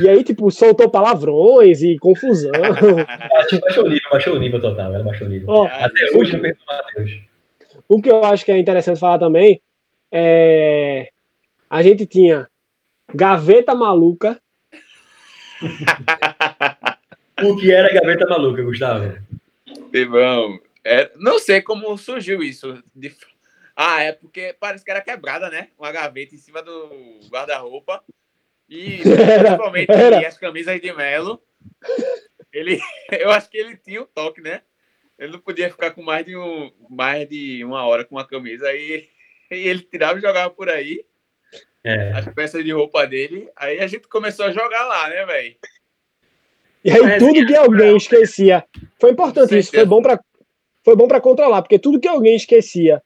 E aí, tipo, soltou palavrões e confusão. baixou o nível, baixou o nível total, ela baixou o nível. Ó, Até hoje eu pergunto Matheus. O que eu acho que é interessante falar também é. A gente tinha Gaveta Maluca, o que era gaveta maluca, Gustavo? Irmão, é, não sei como surgiu isso. De... Ah, é porque parece que era quebrada, né? Uma gaveta em cima do guarda-roupa. E principalmente era. as camisas de Melo. Ele, eu acho que ele tinha o um toque, né? Ele não podia ficar com mais de, um, mais de uma hora com uma camisa. Aí e ele tirava e jogava por aí. É. As peças de roupa dele. Aí a gente começou a jogar lá, né, velho? E aí Mas, tudo que alguém esquecia. Foi importante isso, foi bom para foi bom para controlar, porque tudo que alguém esquecia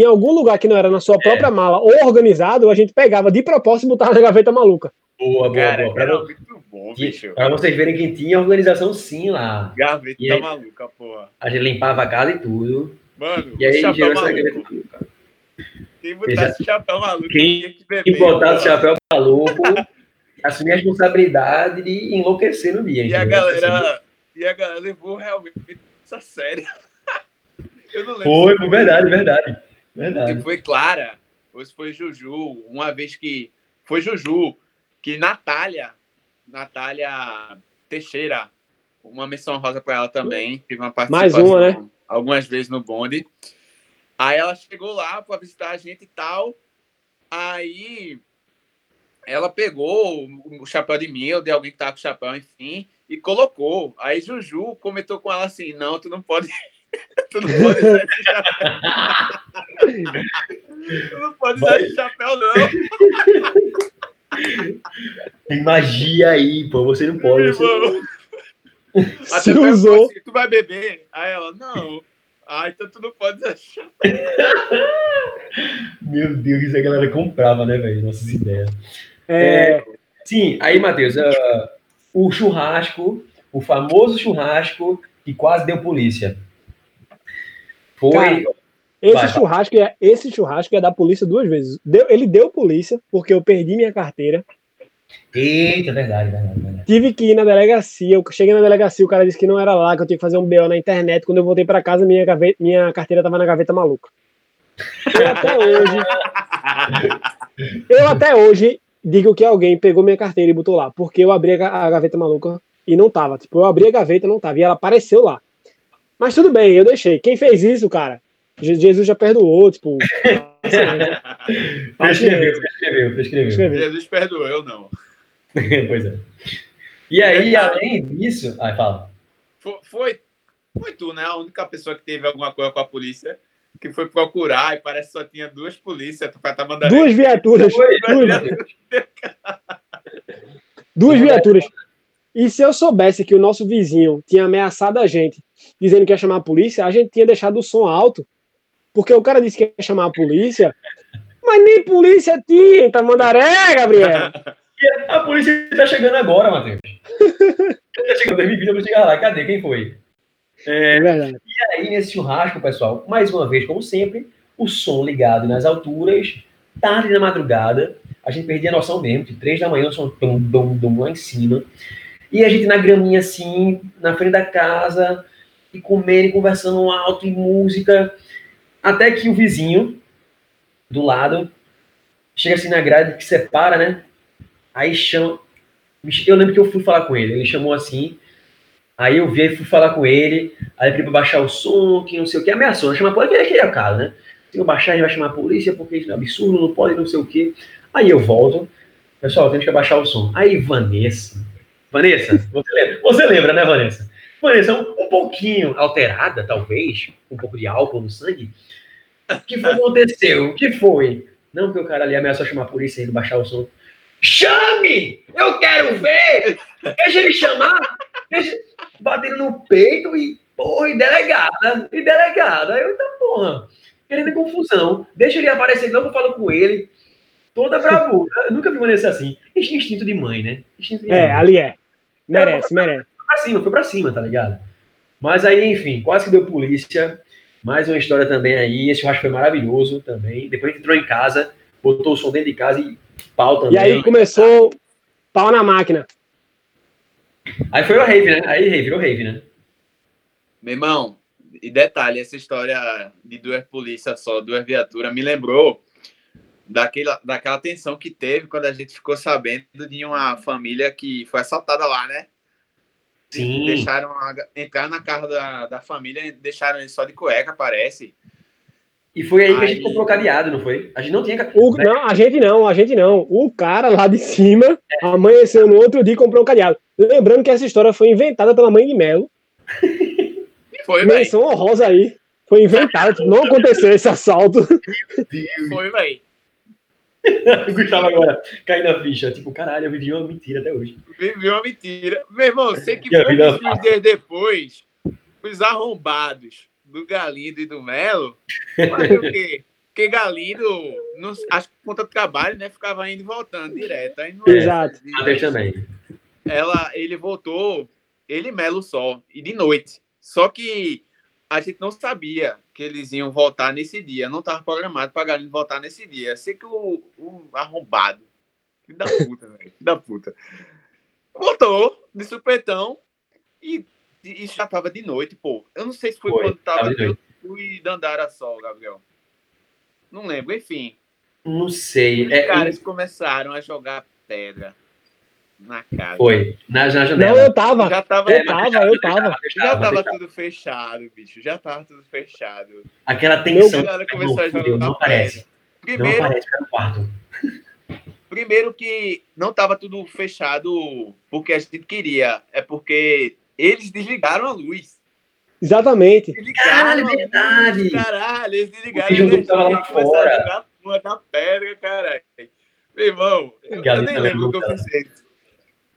em algum lugar que não era na sua própria é. mala ou organizado, a gente pegava de propósito e botava na gaveta maluca. Boa, boa, Cara, boa. Pra, muito bom, bicho. pra vocês verem que tinha organização sim lá. Gaveta aí, maluca, porra. A gente limpava a casa e tudo. Mano, e aí gerou essa gaveta Quem botasse já, chapéu maluco quem, que beber, quem botasse chapéu maluco assumir a responsabilidade de enlouquecer no dia. E a galera, e a galera levou realmente essa série. Eu não lembro. Foi, foi verdade, verdade. Verdade. foi Clara, ou se foi Juju, uma vez que. Foi Juju, que Natália, Natália Teixeira, uma menção rosa para ela também, teve uma participação Mais uma, né? algumas vezes no bonde. Aí ela chegou lá para visitar a gente e tal. Aí ela pegou o chapéu de mim, ou de alguém que tava com o chapéu, enfim, e colocou. Aí Juju comentou com ela assim: não, tu não pode. tu não pode usar esse chapéu. tu não pode usar esse chapéu, não. Tem magia aí, pô. Você não pode. Você Até usou. Assim, tu vai beber? Aí ela, não. Ah, então tu não pode usar chapéu. Meu Deus, isso a galera comprava, né, velho? Nossas ideias. É... Sim, aí, Matheus, uh, o churrasco, o famoso churrasco que quase deu polícia. Foi. Cara, esse, vai, churrasco vai. É, esse churrasco é da polícia duas vezes. Deu, ele deu polícia, porque eu perdi minha carteira. Eita, verdade, verdade, verdade. Tive que ir na delegacia. Eu cheguei na delegacia, o cara disse que não era lá, que eu tinha que fazer um BO na internet. Quando eu voltei para casa, minha, gaveta, minha carteira tava na gaveta maluca. Eu até hoje. eu até hoje digo que alguém pegou minha carteira e botou lá, porque eu abri a gaveta maluca e não tava. Tipo, eu abri a gaveta e não tava, e ela apareceu lá. Mas tudo bem, eu deixei. Quem fez isso, cara? Jesus já perdoou, tipo. prescreveu, prescreveu, prescreveu. Jesus perdoou, eu não. pois é. E aí, além disso. Ai, fala. Foi, foi, foi tu, né? A única pessoa que teve alguma coisa com a polícia que foi procurar e parece que só tinha duas polícias para tá mandando. Duas viaturas. Duas, duas viaturas. E se eu soubesse que o nosso vizinho tinha ameaçado a gente, dizendo que ia chamar a polícia, a gente tinha deixado o som alto. Porque o cara disse que ia chamar a polícia, mas nem polícia tinha, tá mandaré, Gabriel. A polícia tá chegando agora, Matheus. tá chegando 2020, eu vou chegar lá. Cadê? Quem foi? É, é verdade. E aí, nesse churrasco, pessoal, mais uma vez, como sempre, o som ligado nas alturas, tarde na madrugada, a gente perdia a noção mesmo, de três da manhã, o som dum, dum, dum, lá em cima. E a gente na graminha assim, na frente da casa, e comendo e conversando alto e música, até que o vizinho do lado chega assim na grade que separa, né? Aí chama. Eu lembro que eu fui falar com ele, ele chamou assim, Aí eu vi e fui falar com ele, aí ele pediu pra baixar o som, que não sei o que, ameaçou, chamar a polícia, aquele é o caso, né? Se eu baixar, gente vai chamar a polícia, porque isso é absurdo, não pode, não sei o que. Aí eu volto, pessoal, temos que abaixar o som. Aí Vanessa, Vanessa, você lembra, você lembra né, Vanessa? Vanessa, um, um pouquinho alterada, talvez, um pouco de álcool no sangue. O que foi aconteceu? O que foi? Não, que o cara ali ameaçou chamar a polícia e baixar o som. Chame! Eu quero ver! Deixa ele chamar! Deixa... Batendo no peito e, porra, e delegada, e delegada. Eu, então, porra, querendo confusão. Deixa ele aparecer, não eu falo com ele. Toda bravura. Eu nunca vi uma assim. Instinto de mãe, né? De é, mãe. ali é. Merece, merece. Foi pra cima, foi pra cima, tá ligado? Mas aí, enfim, quase que deu polícia. Mais uma história também aí. Esse churrasco foi maravilhoso também. Depois a gente entrou em casa, botou o som dentro de casa e Pau também. E aí começou pau na máquina. Aí foi o rave, né? Aí virou rave, né? Meu irmão, e detalhe, essa história de duas polícias só, duas viaturas, me lembrou daquela, daquela tensão que teve quando a gente ficou sabendo de uma família que foi assaltada lá, né? Sim. Deixaram a, entrar na casa da, da família, deixaram ele só de cueca, parece. E foi aí que a gente Aí- comprou cadeado, não foi? A gente não tinha. O- não, a gente não, a gente não. O cara lá de cima amanheceu no outro dia e comprou um cadeado. Lembrando que essa história foi inventada pela mãe de Melo. Foi, velho. Menção honrosa aí. Foi inventada, tipo, não aconteceu esse assalto. Foi, velho. Gustavo agora cai na ficha. Tipo, caralho, eu vivi uma mentira até hoje. Viveu uma mentira. Meu irmão, sei que a vida poucos dias depois, os arrombados do Galindo e do Melo, fazer o quê? Porque Galindo, não, acho que por conta do trabalho, né, ficava indo e voltando direto. Aí não Exato. Matheus também. ela, ele voltou, ele e Melo só, e de noite. Só que a gente não sabia que eles iam voltar nesse dia. Não estava programado para Galindo voltar nesse dia. Sei que o, o arrombado, filho da puta, velho, filho da puta, voltou de supetão e, e já tava de noite, pô. Eu não sei se foi, Foi, quando tava, tava de eu fui Dandara Sol, Gabriel. Não lembro, enfim. Não sei. Os É, caras começaram a jogar pedra na casa. foi. Na, na Não, janela. eu tava. Já tava, Eu tava, eu tava. já tava tudo fechado, bicho. Já tava tudo fechado. Aquela A tensão. galera começou a Não, jogar não aparece. Não Primeiro, aparece no quarto. primeiro que não tava tudo fechado porque a gente queria. É porque eles desligaram a luz. Exatamente. Desligaram Caralho, a luz, verdade. Caralho, eles desligaram O Jogo a tava lá energia começaram fora. a jogar porra da pedra, caralho. Meu irmão, eu, eu nem lembro o que eu não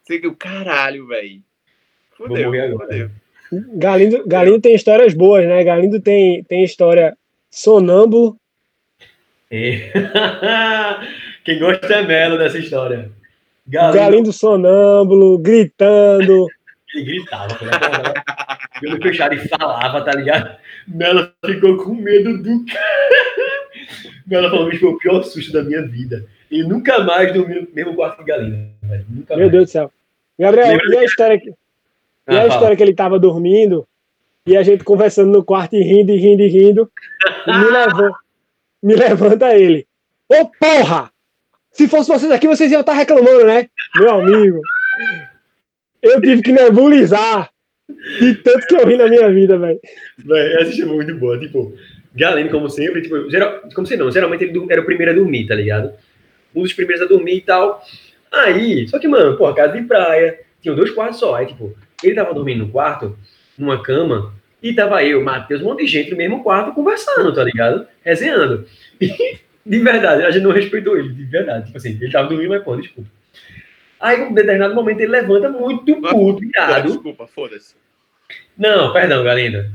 que o caralho, velho. Fudeu, fudeu. Galindo, Galindo tem histórias boas, né? Galindo tem, tem história sonâmbulo. É. Quem gosta é Melo dessa história. Galindo, Galindo sonâmbulo, gritando. ele gritava. quando acordava. Eu me fechava e falava, tá ligado? Melo ficou com medo do cara. Melo falou que foi o pior susto da minha vida. E nunca mais dormi no mesmo quarto que Galindo. velho. Nunca Meu mais. Deus do céu. Gabriel, Lembra e a história, que- e Ah, a fala. história que ele tava dormindo e a gente conversando no quarto e rindo e rindo e rindo. E me, levou, me levanta ele. Ô porra! Se fosse vocês aqui, vocês iam estar reclamando, né? Meu amigo, eu tive que nebulizar de tanto que eu ri na minha vida, velho. Essa foi muito boa. Tipo, Galeno, como sempre, tipo, geral, como sei não, geralmente ele era o primeiro a dormir, tá ligado? Um dos primeiros a dormir e tal. Aí, só que, mano, pô, casa de praia, tinha dois quartos só. Aí, tipo, ele tava dormindo no quarto, numa cama, e tava eu, Matheus, um monte de gente no mesmo quarto conversando, tá ligado? Resenhando. E, de verdade, a gente não respeitou ele, de verdade. Tipo assim, ele tava dormindo, mas pô, desculpa. Aí, em um determinado momento, ele levanta muito puto, irado. Desculpa, foda-se. Não, perdão, Galinda.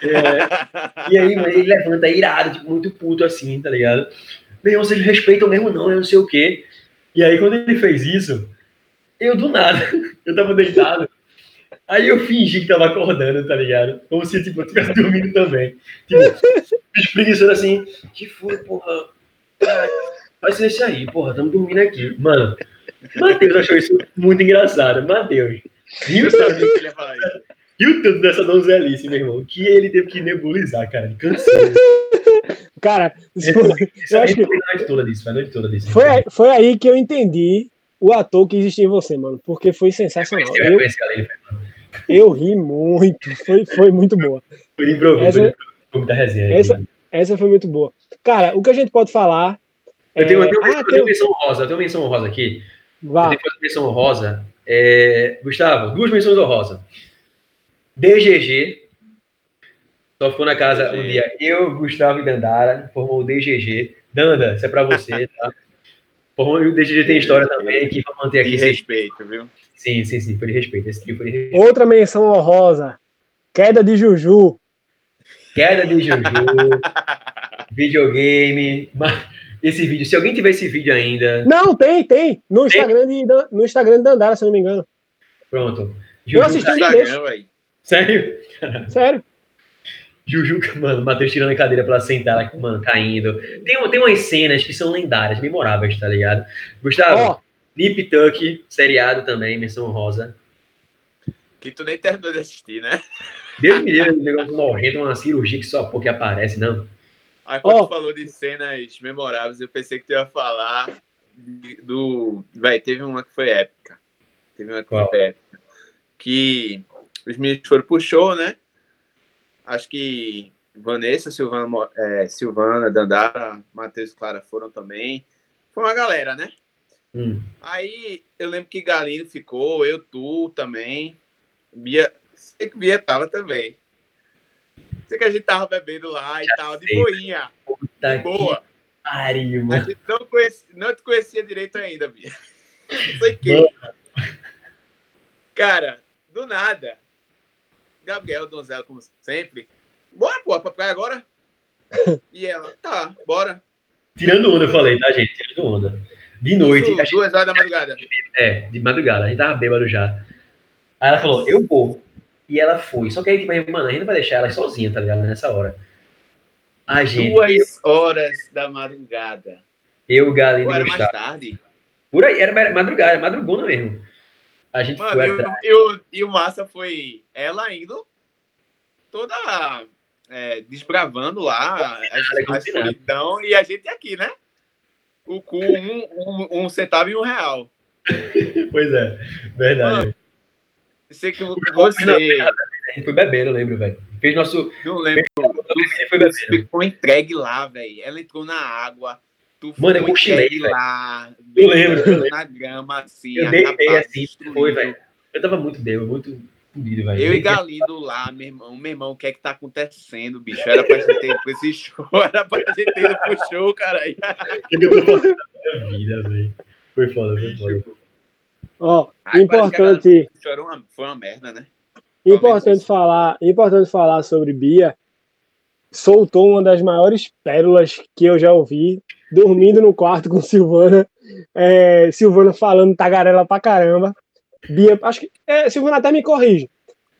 É, e aí, ele levanta irado, tipo, muito puto assim, tá ligado? Meu, vocês respeitam mesmo não, eu não sei o quê. E aí, quando ele fez isso, eu do nada, eu tava deitado. Aí eu fingi que tava acordando, tá ligado? Como se, tipo, eu estivesse dormindo também. Tipo, espreguiçando assim, que foi, porra? Caralho, Faz silêncio aí, porra, tamo dormindo aqui. Mano, Matheus achou isso muito engraçado. Matheus, sabia que ele isso. e o tanto dessa donzelice, meu irmão, que ele teve que nebulizar, cara. Cansou. Cara, foi- eu acho que Foi foi aí- que eu entendi o ator que existia em você, mano. Porque foi sensacional. Eu, eu ri muito. Foi, foi muito boa. foi improviso, Essa- resenha. essa- aí. Essa foi muito boa. Cara, o que a gente pode falar. Eu tenho, é- eu tenho, ah, eu tenho menção rosa, eu tenho menção rosa aqui. Eu Vá. tenho que fazer menção rosa. É, Gustavo, duas menções honrosas. DGG. Só ficou na casa um dia. Eu, Gustavo e Dandara, formou o DGG. Danda, isso é pra você, tá? Formou, e o DGG tem história também, que vai manter aqui. De respeito, viu? Sim, sim, sim, foi de respeito. Esse trio foi de respeito. Outra menção honrosa. Queda de Juju. Queda de Juju, videogame. Esse vídeo, se alguém tiver esse vídeo ainda, Não, tem, tem. No Instagram de, no Instagram de Dandara, se eu não me engano. pronto. Eu assisti dia Instagram, velho. Sério? Sério. Juju, mano, Matheus tirando a cadeira pra sentar, ela, mano, caindo. Tem, um- tem umas cenas que são lendárias, memoráveis, tá ligado? Gustavo, Ó, Nip Tuck, seriado também, menção rosa. Que tu nem terminou de assistir, né? Deus me livre, um negócio nojento, uma cirurgia que só porque aparece, não. Aí quando tu falou de cenas memoráveis, eu pensei que tu ia falar do. Véi, teve uma que foi épica. Teve uma que Qual? foi épica. Que os meninos foram pro show, né? Acho que Vanessa, Silvana, é, Silvana Dandara, Matheus Clara foram também. Foi uma galera, né? Hum. Aí eu lembro que Galindo ficou, eu, tu também. Bia, sei que Bia tava também. Sei que a gente tava bebendo lá e tal, de boinha, Tá de boa. que pariu, A gente não, conhece, não te conhecia direito ainda, Bia. Não sei. Mano. Cara, do nada. Gabriel Donzela, como sempre. Bora, pô, pra praia agora? E ela, tá, bora. Tirando onda, eu falei, tá, gente? Tirando onda. De noite, Isso, gente, duas horas da madrugada. é, de madrugada, a gente tava bêbado já. Aí ela falou, eu vou. E ela foi. Só que aí, tipo, mano, a gente não vai deixar ela sozinha, tá ligado? Nessa hora. A gente, Duas horas da madrugada. eu, Ou e era mais tarde? Por aí, era madrugada, madrugona mesmo. A gente Mano, foi e atrás. o, e, o, e o massa foi ela indo toda é, desbravando lá a, a escuridão e a gente aqui, né? O cu, um, um, um centavo e um real. Pois é, verdade. Sei que Não, você, A gente foi bebendo, eu lembro, velho. Fez nosso. não lembro, Ele foi bebendo. ficou entregue lá, velho. Ela entrou na água. Tu Mano, eu cochilei, lá. Eu lembro, Na grama, assim. Eu deitei assim, destruído. foi, velho. Eu tava muito bêbado, muito fudido, velho. Eu e Galindo lá, meu irmão, meu irmão, o que é que tá acontecendo, bicho? Era pra gente ter ido pra esse show, era pra gente ter ido pro show, cara. O que que eu tô fazendo na minha vida, velho? Foi foda, foi foda. Ó, Ai, importante, era uma, foi uma merda, né? importante falar, importante falar sobre Bia. Soltou uma das maiores pérolas que eu já ouvi, dormindo no quarto com Silvana. É, Silvana falando tagarela pra caramba. Bia, acho que. É, Silvana até me corrige.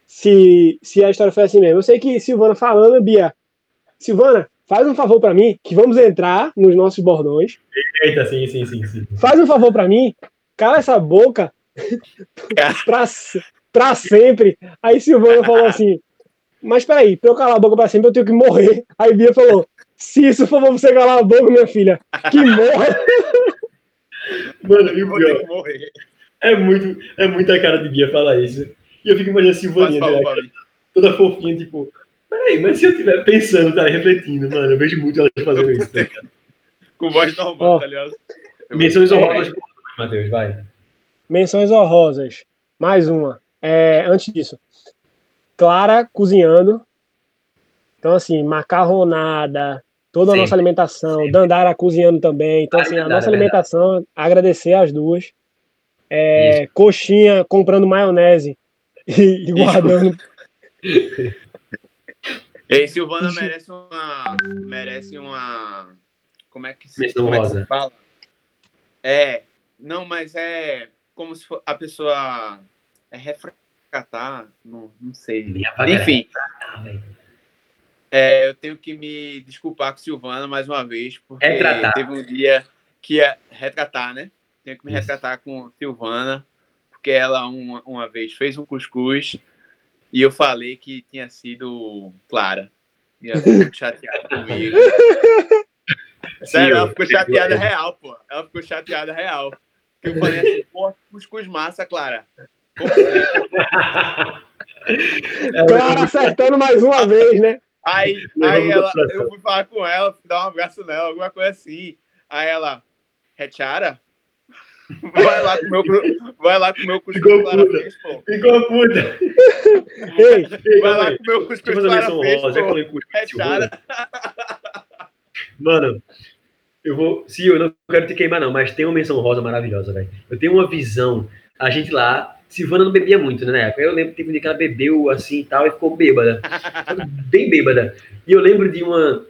Se, se a história foi assim mesmo. Eu sei que Silvana falando, Bia. Silvana, faz um favor pra mim, que vamos entrar nos nossos bordões. Eita, sim, sim, sim, sim. Faz um favor pra mim, cala essa boca pra, pra sempre. Aí Silvana falou assim: Mas peraí, pra eu calar a boca pra sempre, eu tenho que morrer. Aí Bia falou: Se isso for pra você calar a boca, minha filha, que morra. Mano, e o Vou ter pior, que morrer. é, muito, é muita cara de Bia falar isso. E eu fico imaginando a Silvaninha, né, toda fofinha, tipo, peraí, mas se eu estiver pensando, tá refletindo, mano, eu vejo muito ela fazendo isso, ligado? Com voz normal, tá ligado? Menções É. honrosas, Matheus, vai. Menções honrosas. Mais uma. É, antes disso, Clara cozinhando. Então, assim, macarronada, toda a nossa alimentação. Dandara cozinhando também. Então, Ah, assim, a nossa é verdade. alimentação, agradecer as duas. É, coxinha comprando maionese e, e guardando. E Silvana merece uma. Merece uma. Como é que se, como é que se fala? É. Não, mas é como se for, a pessoa é refratar. Não, não sei. Enfim, Ah. É, eu tenho que me desculpar com Silvana mais uma vez, porque Retratar. teve um dia que ia retratar, né? Tenho que me Isso. retratar com Silvana, porque ela uma, uma vez fez um cuscuz e eu falei que tinha sido Clara. E ela ficou chateada comigo. Sério, ela ficou chateada real, pô. Ela ficou chateada real. Porque eu falei assim, pô, cuscuz massa, Clara. Clara acertando mais uma vez, né? Aí, aí ela, eu fui falar com ela, fui dar um abraço nela, alguma coisa assim. Aí ela, Retiara? Vai lá com o meu, vai lá com meu cuscuz fez, pô. Ficou puta. Ei, Ei, Vai lá com o meu cuscuz já pô. Retiara. Mano, eu vou. Se eu não quero te queimar, não, mas tem uma menção rosa maravilhosa, velho. Eu tenho uma visão. A gente lá, Silvana não bebia muito, né, na época. Eu lembro que teve um dia que ela bebeu assim e tal e ficou bêbada. Bem bêbada. E eu lembro de uma.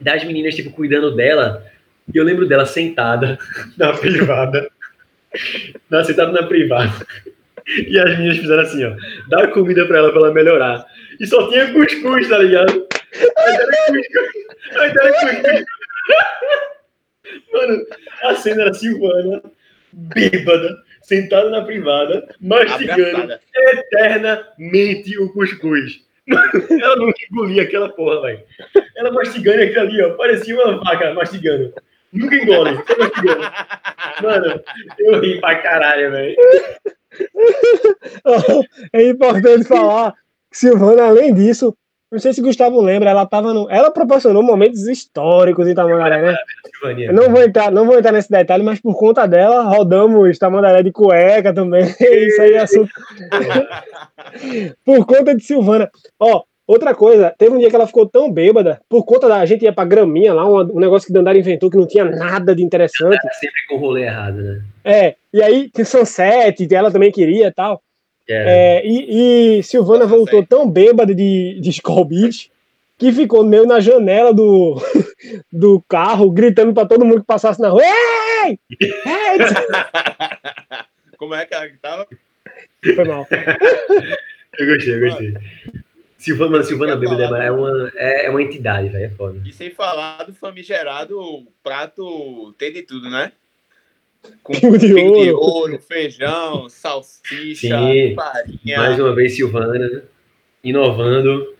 Das meninas, tipo, cuidando dela. E eu lembro dela sentada na privada. Na, sentada na privada. E as meninas fizeram assim, ó. Dar comida pra ela pra ela melhorar. E só tinha cuscuz, tá ligado? Aí era cuscuz. Aí era cuscuz. Mano, a cena era Silvana, bêbada, sentada na privada, mastigando Abraçada. eternamente o cuscuz. Ela nunca engolia aquela porra, velho. Ela mastigando aquilo ali, ó. Parecia uma vaca mastigando. Nunca engole, mastigando. Mano, eu ri pra caralho, velho. É importante falar que Silvana, além disso, não sei se Gustavo lembra, ela tava no, ela proporcionou momentos históricos em Tamandaré, né? Eu não vou entrar, não vou entrar nesse detalhe, mas por conta dela rodamos Tamandaré de cueca também. Isso aí é assunto. por conta de Silvana. Ó, outra coisa, teve um dia que ela ficou tão bêbada, por conta da a gente ia pra graminha lá, um, um negócio que Dandara inventou que não tinha nada de interessante. Era sempre com o rolê errado, né? É, e aí tinha Sunset, ela também queria e tal. É. É, e, e, Silvana voltou tão bêbada de, de Skull Beach que ficou meio na janela do, do carro, gritando para todo mundo que passasse na rua. Ei! Ei! Como é que ela gritava? Foi mal. eu gostei, eu gostei. Silvana, mano, Silvana Bêbada é uma, é, é uma entidade, velho. É foda. E sem falar do famigerado prato tem de tudo, né? Com pingo de, pingo ouro. de ouro, feijão, salsicha, Sim, farinha. Mais uma vez, Silvana, inovando.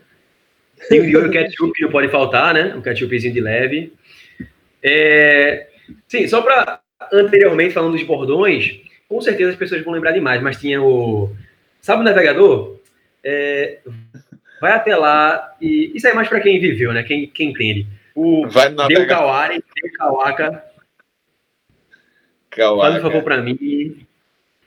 Pingo de ouro, ketchup não pode faltar, né? Um ketchupzinho de leve. É... Sim, só para anteriormente falando dos bordões, com certeza as pessoas vão lembrar demais, mas tinha o. Sabe o navegador? É... Vai até lá e. Isso é mais para quem viveu, né? Quem, quem entende. O Vai Deu Kawari, Deu Kawaka Faz um favor para mim.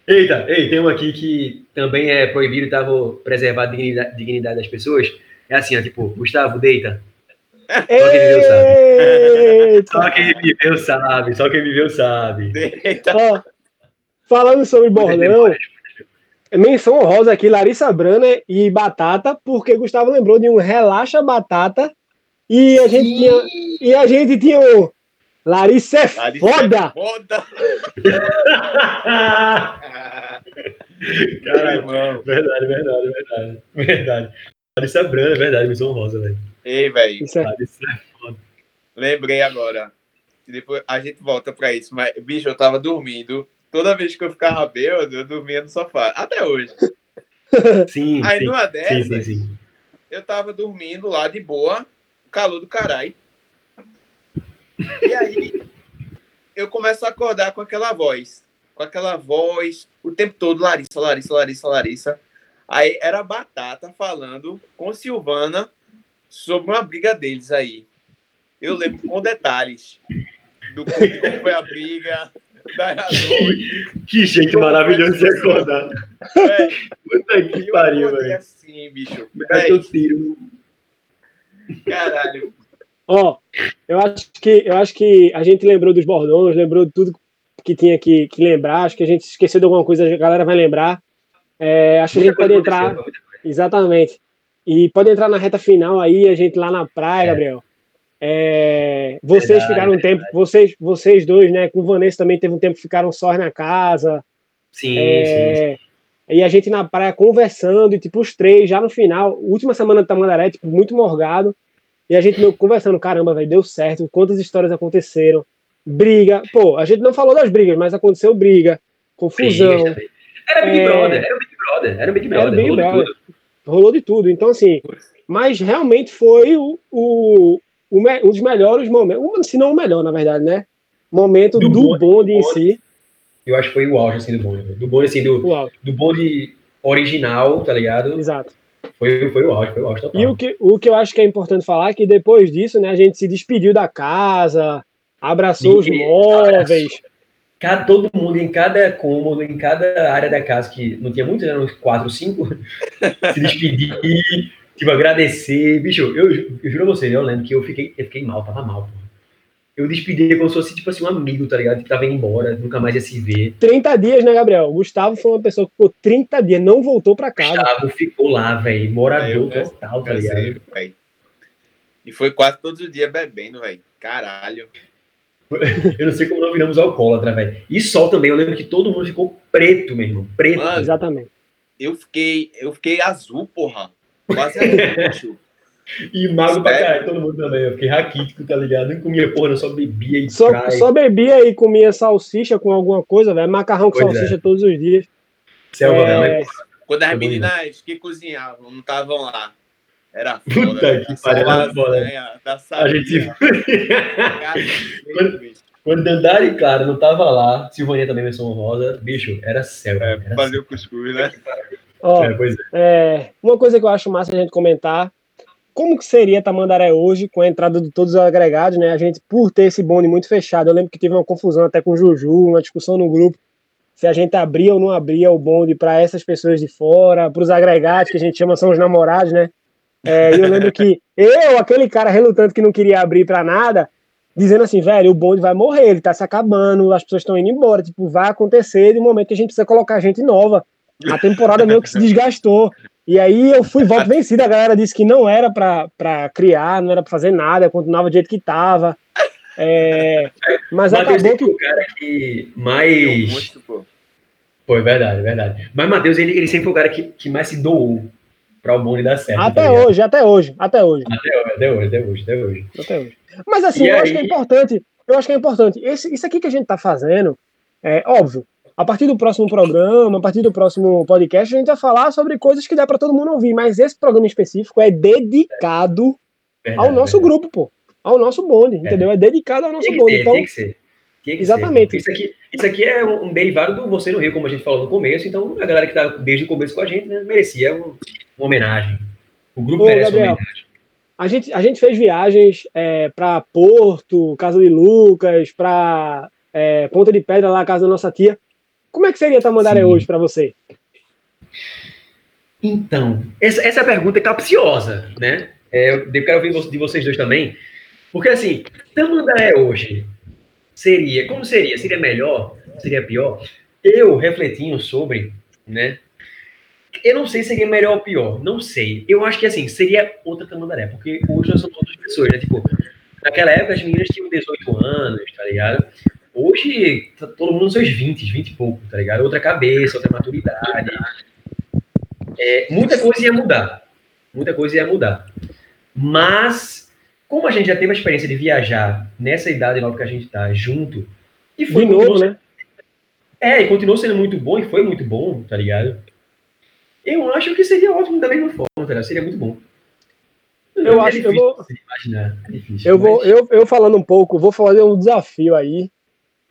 Eita, ei, tem um aqui que também é proibido e tava preservar a dignidade, dignidade, das pessoas. É assim, ó, tipo, Gustavo, deita. Só quem viveu sabe. Só quem viveu sabe. Só quem viveu sabe. Ó, falando sobre bordão, menção honrosa aqui, Larissa Brana e Batata, porque Gustavo lembrou de um Relaxa Batata e a gente tinha, e a gente tinha o Larissa é Larissa foda! É foda! Caralho, verdade, verdade, verdade. Verdade. Larissa é Brana, é verdade, missão rosa, velho. Ei, velho. É... Larissa é foda. Lembrei agora. Depois a gente volta pra isso, mas, bicho, eu tava dormindo. Toda vez que eu ficava bêbado, eu dormia no sofá. Até hoje. Sim. Aí sim, numa dessas, sim, sim, sim. eu tava dormindo lá de boa, calor do caralho. E aí eu começo a acordar com aquela voz, com aquela voz o tempo todo, Larissa, Larissa, Larissa, Larissa. Aí era a Batata falando com Silvana sobre uma briga deles aí. Eu lembro com detalhes do como foi a briga. Que jeito maravilhoso de acordar. É, Puta que pariu, velho. assim, bicho. É, tiro. Caralho. Ó, eu acho que eu acho que a gente lembrou dos bordões, lembrou de tudo que tinha que, que lembrar. Acho que a gente esqueceu de alguma coisa, a galera vai lembrar. É, acho que a gente pode entrar. Exatamente. E pode entrar na reta final aí, a gente lá na praia, é. Gabriel. É, vocês verdade, ficaram um tempo, vocês, vocês dois, né? Com o Vanessa também teve um tempo que ficaram só na casa. Sim, é, sim. E a gente na praia conversando, e tipo, os três, já no final, última semana de Tamandaré, tipo, muito morgado. E a gente meio conversando, caramba, velho, deu certo, quantas histórias aconteceram, briga. Pô, a gente não falou das brigas, mas aconteceu briga, confusão. Briga, era Big é... Brother, era Big Brother, era Big Brother, era Big rolou Brother. de tudo. Rolou de tudo. Então, assim, mas realmente foi o, o, o um dos melhores momentos, se não o melhor, na verdade, né? Momento do, do bonde, bonde em si. Eu acho que foi o auge, assim, do bonde. Do bonde, assim, do, do bonde original, tá ligado? Exato. Foi, foi o auge, foi o auge total. E o que, o que eu acho que é importante falar é que depois disso, né, a gente se despediu da casa, abraçou Ninguém, os móveis. Cada, todo mundo em cada cômodo, em cada área da casa, que não tinha muitos, eram uns quatro, cinco, se despedir, tipo, agradecer. Bicho, eu, eu juro a você, eu lembro que eu fiquei, eu fiquei mal, tava mal, pô eu despedi como se fosse, tipo assim, um amigo, tá ligado? Que tava indo embora, nunca mais ia se ver. 30 dias, né, Gabriel? O Gustavo foi uma pessoa que ficou 30 dias, não voltou pra casa. Gustavo ficou lá, velho, morador é, total, tá ligado? Sei, e foi quase todos os dias bebendo, velho. Caralho. Eu não sei como não viramos alcoólatra, velho. E sol também, eu lembro que todo mundo ficou preto, meu irmão. Preto. Mano, Exatamente. Eu fiquei, eu fiquei azul, porra. Quase azul, E mago pra caralho, todo mundo também. Eu fiquei raquítico, tá ligado? Nem comia porra, eu só bebia e só, só bebia e comia salsicha com alguma coisa, velho. Macarrão com pois salsicha é. todos os dias. Selva, é... Quando as meninas que cozinhavam não estavam lá. Era foda. Puta que pariu, era foda. Da a gente... quando, quando Dandara Claro não tava lá, Silvania também menção rosa, bicho, era céu. É, era fazer o cuscuz, né? Ó, é, é. É, uma coisa que eu acho massa a gente comentar, como que seria Tamandaré hoje com a entrada de todos os agregados, né? A gente, por ter esse bonde muito fechado, eu lembro que teve uma confusão até com o Juju, uma discussão no grupo, se a gente abria ou não abria o bonde para essas pessoas de fora, para os agregados, que a gente chama são os namorados, né? É, eu lembro que eu, aquele cara relutante que não queria abrir para nada, dizendo assim, velho, o bonde vai morrer, ele tá se acabando, as pessoas estão indo embora, tipo, vai acontecer de um momento que a gente precisa colocar gente nova. A temporada meio que se desgastou. E aí eu fui voto vencido, a galera disse que não era para criar, não era para fazer nada, continuava do jeito que tava. É, mas Mateus acabou que o cara que mais. Foi verdade, verdade. Mas Matheus, ele, ele sempre foi o cara que, que mais se doou para o bonde dar certo. Até tá hoje, até hoje, até hoje. Até hoje, até hoje, até hoje, até hoje. Até hoje. Mas assim, e eu aí... acho que é importante. Eu acho que é importante. Esse, isso aqui que a gente está fazendo, é óbvio. A partir do próximo programa, a partir do próximo podcast, a gente vai falar sobre coisas que dá para todo mundo ouvir. Mas esse programa específico é dedicado verdade, ao nosso verdade. grupo, pô ao nosso bonde, é. entendeu? É dedicado ao nosso bonde. então, tem que ser. Tem que exatamente. Ser. Isso aqui, isso aqui é um, derivado do Você no Rio, como a gente falou no começo. Então, a galera que está desde o começo com a gente né, merecia um, uma homenagem. O grupo Ô, merece Gabriel, uma homenagem. A gente, a gente fez viagens é, para Porto, Casa de Lucas, para é, Ponta de Pedra, lá, casa da nossa tia. Como é que seria Tamandaré Sim. hoje para você? Então, essa, essa pergunta é capciosa, né? É, eu quero ouvir de vocês dois também. Porque assim, Tamandaré hoje seria, como seria? Seria melhor? Seria pior? Eu refletindo sobre, né? Eu não sei se seria melhor ou pior, não sei. Eu acho que assim, seria outra Tamandaré, porque hoje nós somos outras pessoas, né? Tipo, naquela época as meninas tinham 18 anos, tá ligado? Hoje, tá todo mundo nos seus 20, 20 e pouco, tá ligado? Outra cabeça, outra maturidade. É, muita coisa ia mudar. Muita coisa ia mudar. Mas como a gente já teve a experiência de viajar nessa idade nova que a gente está junto, e foi de novo, né? É, e continuou sendo muito bom, e foi muito bom, tá ligado? Eu acho que seria ótimo da mesma forma, tá ligado? Seria muito bom. Eu, eu é acho que eu vou. Imaginar, é difícil, eu, mas... vou eu, eu falando um pouco, vou fazer um desafio aí.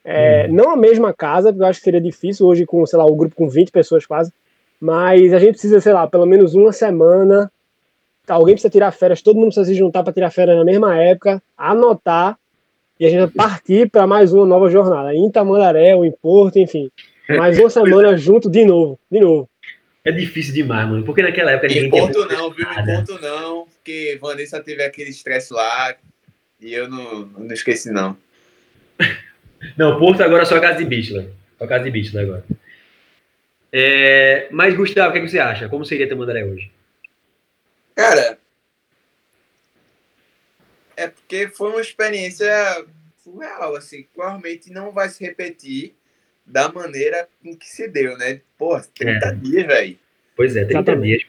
É, hum. Não a mesma casa, porque eu acho que seria difícil hoje com, sei lá, o um grupo com 20 pessoas quase. Mas a gente precisa, sei lá, pelo menos uma semana alguém precisa tirar férias, todo mundo precisa se juntar para tirar férias na mesma época, anotar e a gente vai partir para mais uma nova jornada. Em Tamandaré, ou em Porto, enfim. Mais uma semana junto de novo, de novo. É difícil demais, mano, porque naquela época ninguém Em Porto não, viu? Em Porto não, porque Vanessa teve aquele estresse lá e eu não, não esqueci, não. Não, Porto agora é só casa de Bichla. Só casa de Bichla agora. É, mas, Gustavo, o que, é que você acha? Como seria Tamandaré hoje? Cara, é porque foi uma experiência surreal, assim, provavelmente não vai se repetir da maneira com que se deu, né? Pô, 30 é. dias, velho. Pois é, 30 dias.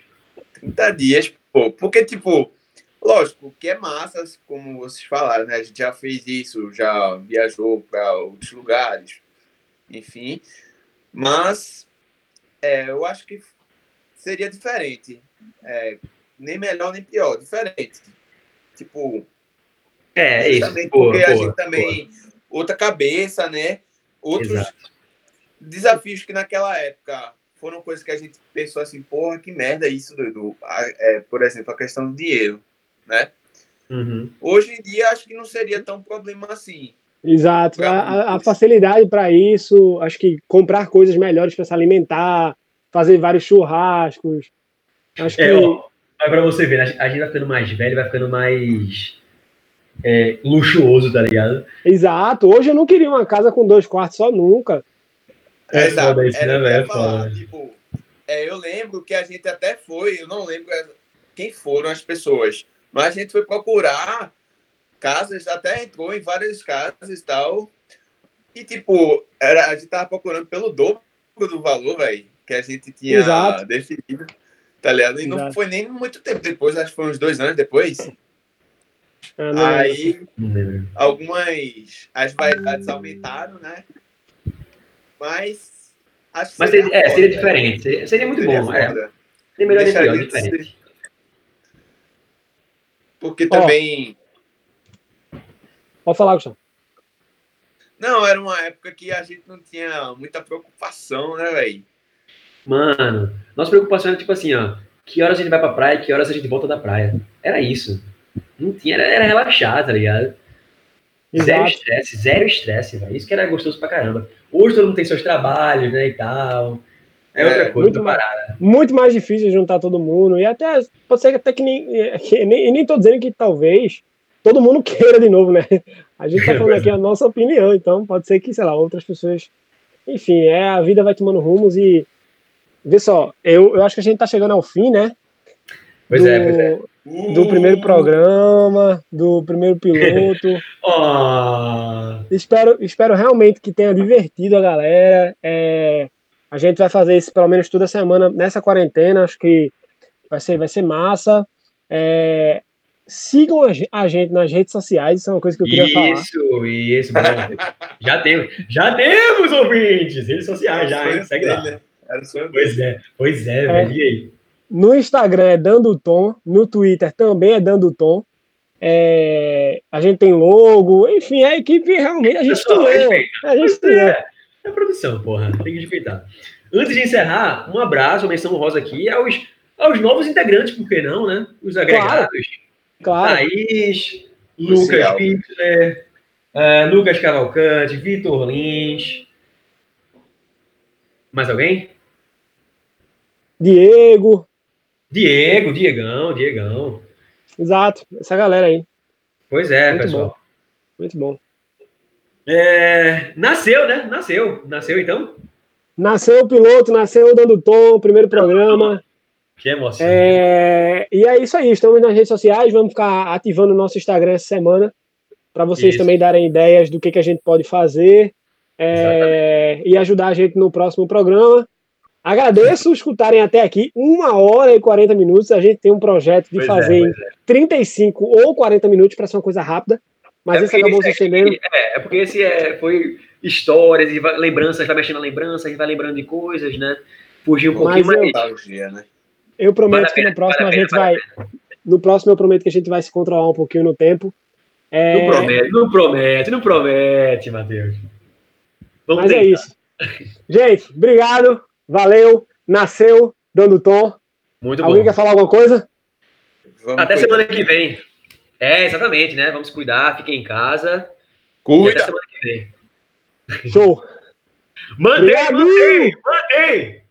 30 dias, pô. Porque, tipo, lógico, que é massa, como vocês falaram, né? A gente já fez isso, já viajou para outros lugares, enfim. Mas é, eu acho que seria diferente. É, nem melhor nem pior, diferente. Tipo. É, isso. Porque boa, a gente também. Outra cabeça, né? Outros Exato. desafios que naquela época foram coisas que a gente pensou assim, porra, que merda isso, Dudu. É, por exemplo, a questão do dinheiro, né? Uhum. Hoje em dia, acho que não seria tão problema assim. Exato. A, a facilidade para isso, acho que comprar coisas melhores para se alimentar, fazer vários churrascos. Acho é, que. Ó, mas pra você ver, a gente vai ficando mais velho, vai ficando mais é, luxuoso, tá ligado? Exato. Hoje eu não queria uma casa com dois quartos só nunca. É, Exato. Isso, né, velho? Falar, tipo, é, eu lembro que a gente até foi, eu não lembro quem foram as pessoas, mas a gente foi procurar casas, até entrou em várias casas e tal. E, tipo, era, a gente tava procurando pelo dobro do valor, velho, que a gente tinha Exato. definido. Tá ligado? E Exato. não foi nem muito tempo depois, acho que foi uns dois anos depois. Ah, Aí algumas as variedades aumentaram, né? Mas acho Mas seria, é, seria diferente. Seria, seria muito seria bom. É. Seria melhor e pior, diferente. Porque também. Pode falar, Gustavo. Não, era uma época que a gente não tinha muita preocupação, né, velho? Mano, nossa preocupação era tipo assim, ó. Que horas a gente vai pra praia, que horas a gente volta da praia. Era isso. Não tinha, era, era relaxar, tá ligado? Zero Exato. estresse, zero estresse, velho. Isso que era gostoso pra caramba. Hoje todo mundo tem seus trabalhos, né, e tal. É, É, outra coisa, muito mais-. Muito mais difícil juntar todo mundo. E até, pode ser que até que nem. que nem- E nem tô dizendo que talvez todo mundo queira de novo, né? A gente tá falando aqui a nossa opinião, então pode ser que, sei lá, outras pessoas. Enfim, é, a vida vai tomando rumos e. Vê só, eu, eu acho que a gente tá chegando ao fim, né? Pois do, é, pois é. do primeiro programa, do primeiro piloto. Ó, espero, espero realmente que tenha divertido a galera. É, a gente vai fazer isso pelo menos toda semana nessa quarentena. Acho que vai ser, vai ser massa. É, sigam a, ge- a gente nas redes sociais, isso é uma coisa que eu queria falar. Isso, isso. bom. já temos, já temos ouvintes, redes sociais já, hein? Segue lá. né? Era o sonho dele. Pois é, pois é, velho. E aí? No Instagram é Dando Tom, no Twitter também é Dando Tom. É, a gente tem logo, enfim, a equipe realmente a gente respeita. A gente estudou. É, é produção, porra. Tem que respeitar. Antes de encerrar, um abraço, uma menção rosa aqui aos, aos novos integrantes, por que não, né? Os agregados. Claro. Thaís, Lucas. Pitler, eh, Lucas Cavalcante, Vitor Lins. Mais alguém? Diego, Diego, Diegão, Diegão. exato, essa galera aí. Pois é, Muito pessoal. Muito bom. É, nasceu, né? Nasceu. Nasceu então? Nasceu o piloto, nasceu o Dando Tom, primeiro programa. Que emoção. É, e é isso aí, estamos nas redes sociais, vamos ficar ativando o nosso Instagram essa semana, para vocês Isso. também darem ideias do que, que a gente pode fazer é, e ajudar a gente no próximo programa. Agradeço escutarem até aqui, uma hora e 40 minutos. A gente tem um projeto de Pois é, fazer em é. 35 ou 40 minutos para ser uma coisa rápida, mas É esse porque acabou se estendendo. É, é porque esse é, foi histórias e vai- lembranças, vai mexendo na lembrança, a gente vai lembrando de coisas, né? Fugir um pouquinho Mas eu- mais. Nostalgia, né? Eu prometo Vale que pena, no próximo vale a gente vai. No próximo eu prometo que a gente vai se controlar um pouquinho no tempo. É, Não promete, não promete, não promete, Matheus. Vamos Mas é tentar. isso. Gente, obrigado. Valeu. Nasceu dando tom. Muito Alguém bom. quer falar alguma coisa? Vamos Até cuidar. semana que vem. É, exatamente, né? Vamos cuidar, fiquem em casa. Até Cuida. semana que vem. Show. Mantém, mantém, mantém!